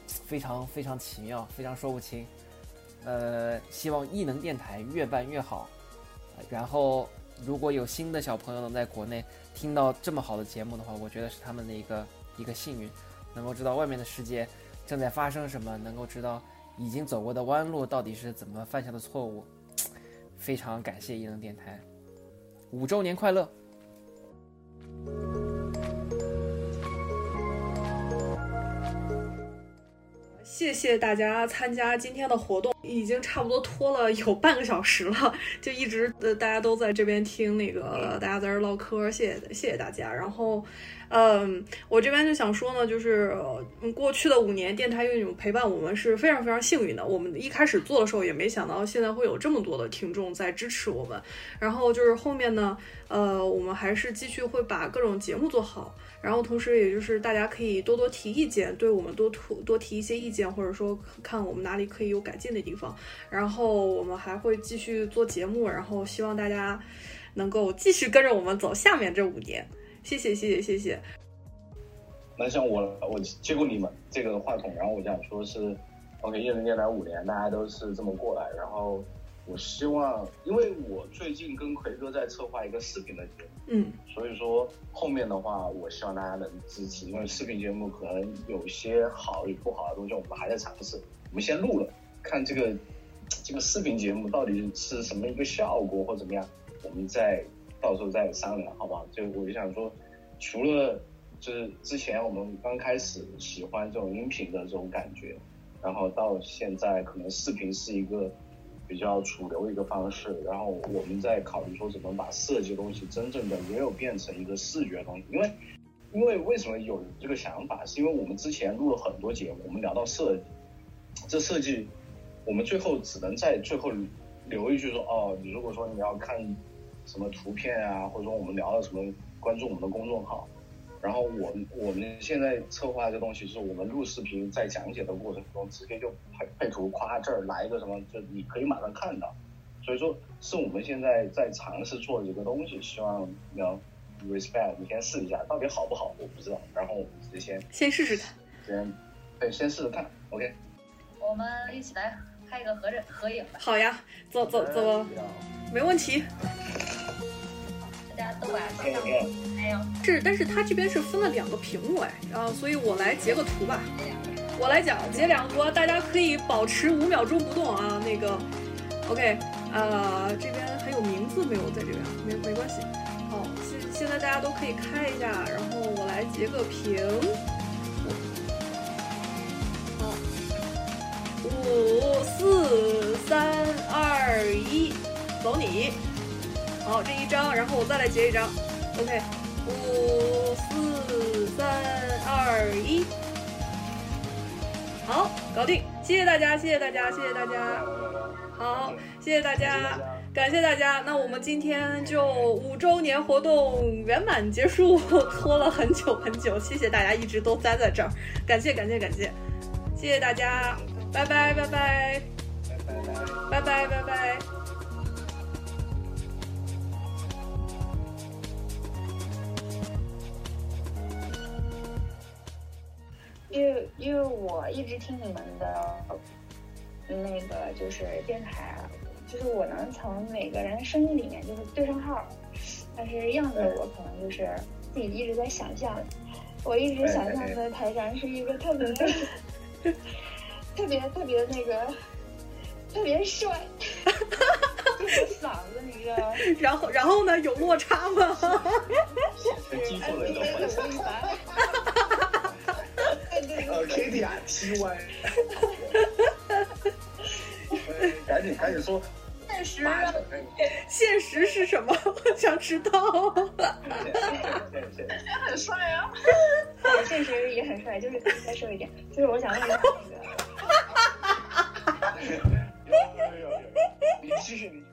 非常非常奇妙，非常说不清。呃，希望异能电台越办越好。然后，如果有新的小朋友能在国内听到这么好的节目的话，我觉得是他们的一个一个幸运。能够知道外面的世界正在发生什么，能够知道已经走过的弯路到底是怎么犯下的错误，非常感谢异能电台，五周年快乐！谢谢大家参加今天的活动，已经差不多拖了有半个小时了，就一直呃大家都在这边听那个大家在这唠嗑，谢谢谢谢大家。然后，嗯，我这边就想说呢，就是过去的五年电台有你们陪伴，我们是非常非常幸运的。我们一开始做的时候也没想到现在会有这么多的听众在支持我们。然后就是后面呢，呃，我们还是继续会把各种节目做好。然后同时，也就是大家可以多多提意见，对我们多多多提一些意见，或者说看我们哪里可以有改进的地方。然后我们还会继续做节目，然后希望大家能够继续跟着我们走下面这五年。谢谢，谢谢，谢谢。那像我，我接过你们这个话筒，然后我想说是，OK，一人电台五年，大家都是这么过来，然后。我希望，因为我最近跟奎哥在策划一个视频的节目，嗯，所以说后面的话，我希望大家能支持，因为视频节目可能有些好与不好的东西，我们还在尝试。我们先录了，看这个 [TSK] 这个视频节目到底是什么一个效果或怎么样，我们再到时候再商量，好不好？就我就想说，除了就是之前我们刚开始喜欢这种音频的这种感觉，然后到现在可能视频是一个。比较主流一个方式，然后我们在考虑说怎么把设计东西真正的也有变成一个视觉东西，因为，因为为什么有这个想法，是因为我们之前录了很多节目，我们聊到设计，这设计，我们最后只能在最后留一句说，哦，你如果说你要看什么图片啊，或者说我们聊了什么，关注我们的公众号。然后我们我们现在策划这东西，是我们录视频在讲解的过程中，直接就配配图，夸这儿来一个什么，就你可以马上看到。所以说，是我们现在在尝试做一个东西，希望能 respect，你先试一下，到底好不好，我不知道。然后我们直接先先试试看，先对，先试试看，OK。我们一起来拍一个合着合影吧。好呀，走走走，没问题。大家都把拍上没有？是，但是它这边是分了两个屏幕哎，然后所以我来截个图吧。我来讲截两个图，大家可以保持五秒钟不动啊。那个，OK，呃，这边还有名字没有在这边？没没关系。好，现现在大家都可以开一下，然后我来截个屏。好，五四三二一，走你。好，这一张，然后我再来截一张，OK，五四三二一，好，搞定，谢谢大家，谢谢大家，谢谢大家，好，谢谢大家，感谢大家，那我们今天就五周年活动圆满结束，拖了很久很久，谢谢大家一直都待在这儿，感谢感谢感谢，谢谢大家，拜拜拜拜，拜拜拜拜拜。因为因为我一直听你们的，那个就是电台，就是我能从每个人声音里面就是对上号，但是样子我可能就是自己一直在想象，我一直想象的台长是一个特别 [LAUGHS] 特别特别那个特别帅，就是嗓子你知道吗？然后然后呢有落差吗？[LAUGHS] 是安慰的回答。Kitty。赶紧赶紧说。现实，现实是什么？我想知道。也很帅啊。现实也很帅，就是再瘦一点，就是我想问一下个。哈哈哈哈哈哈！哈哈哈哈哈哈！你继，你。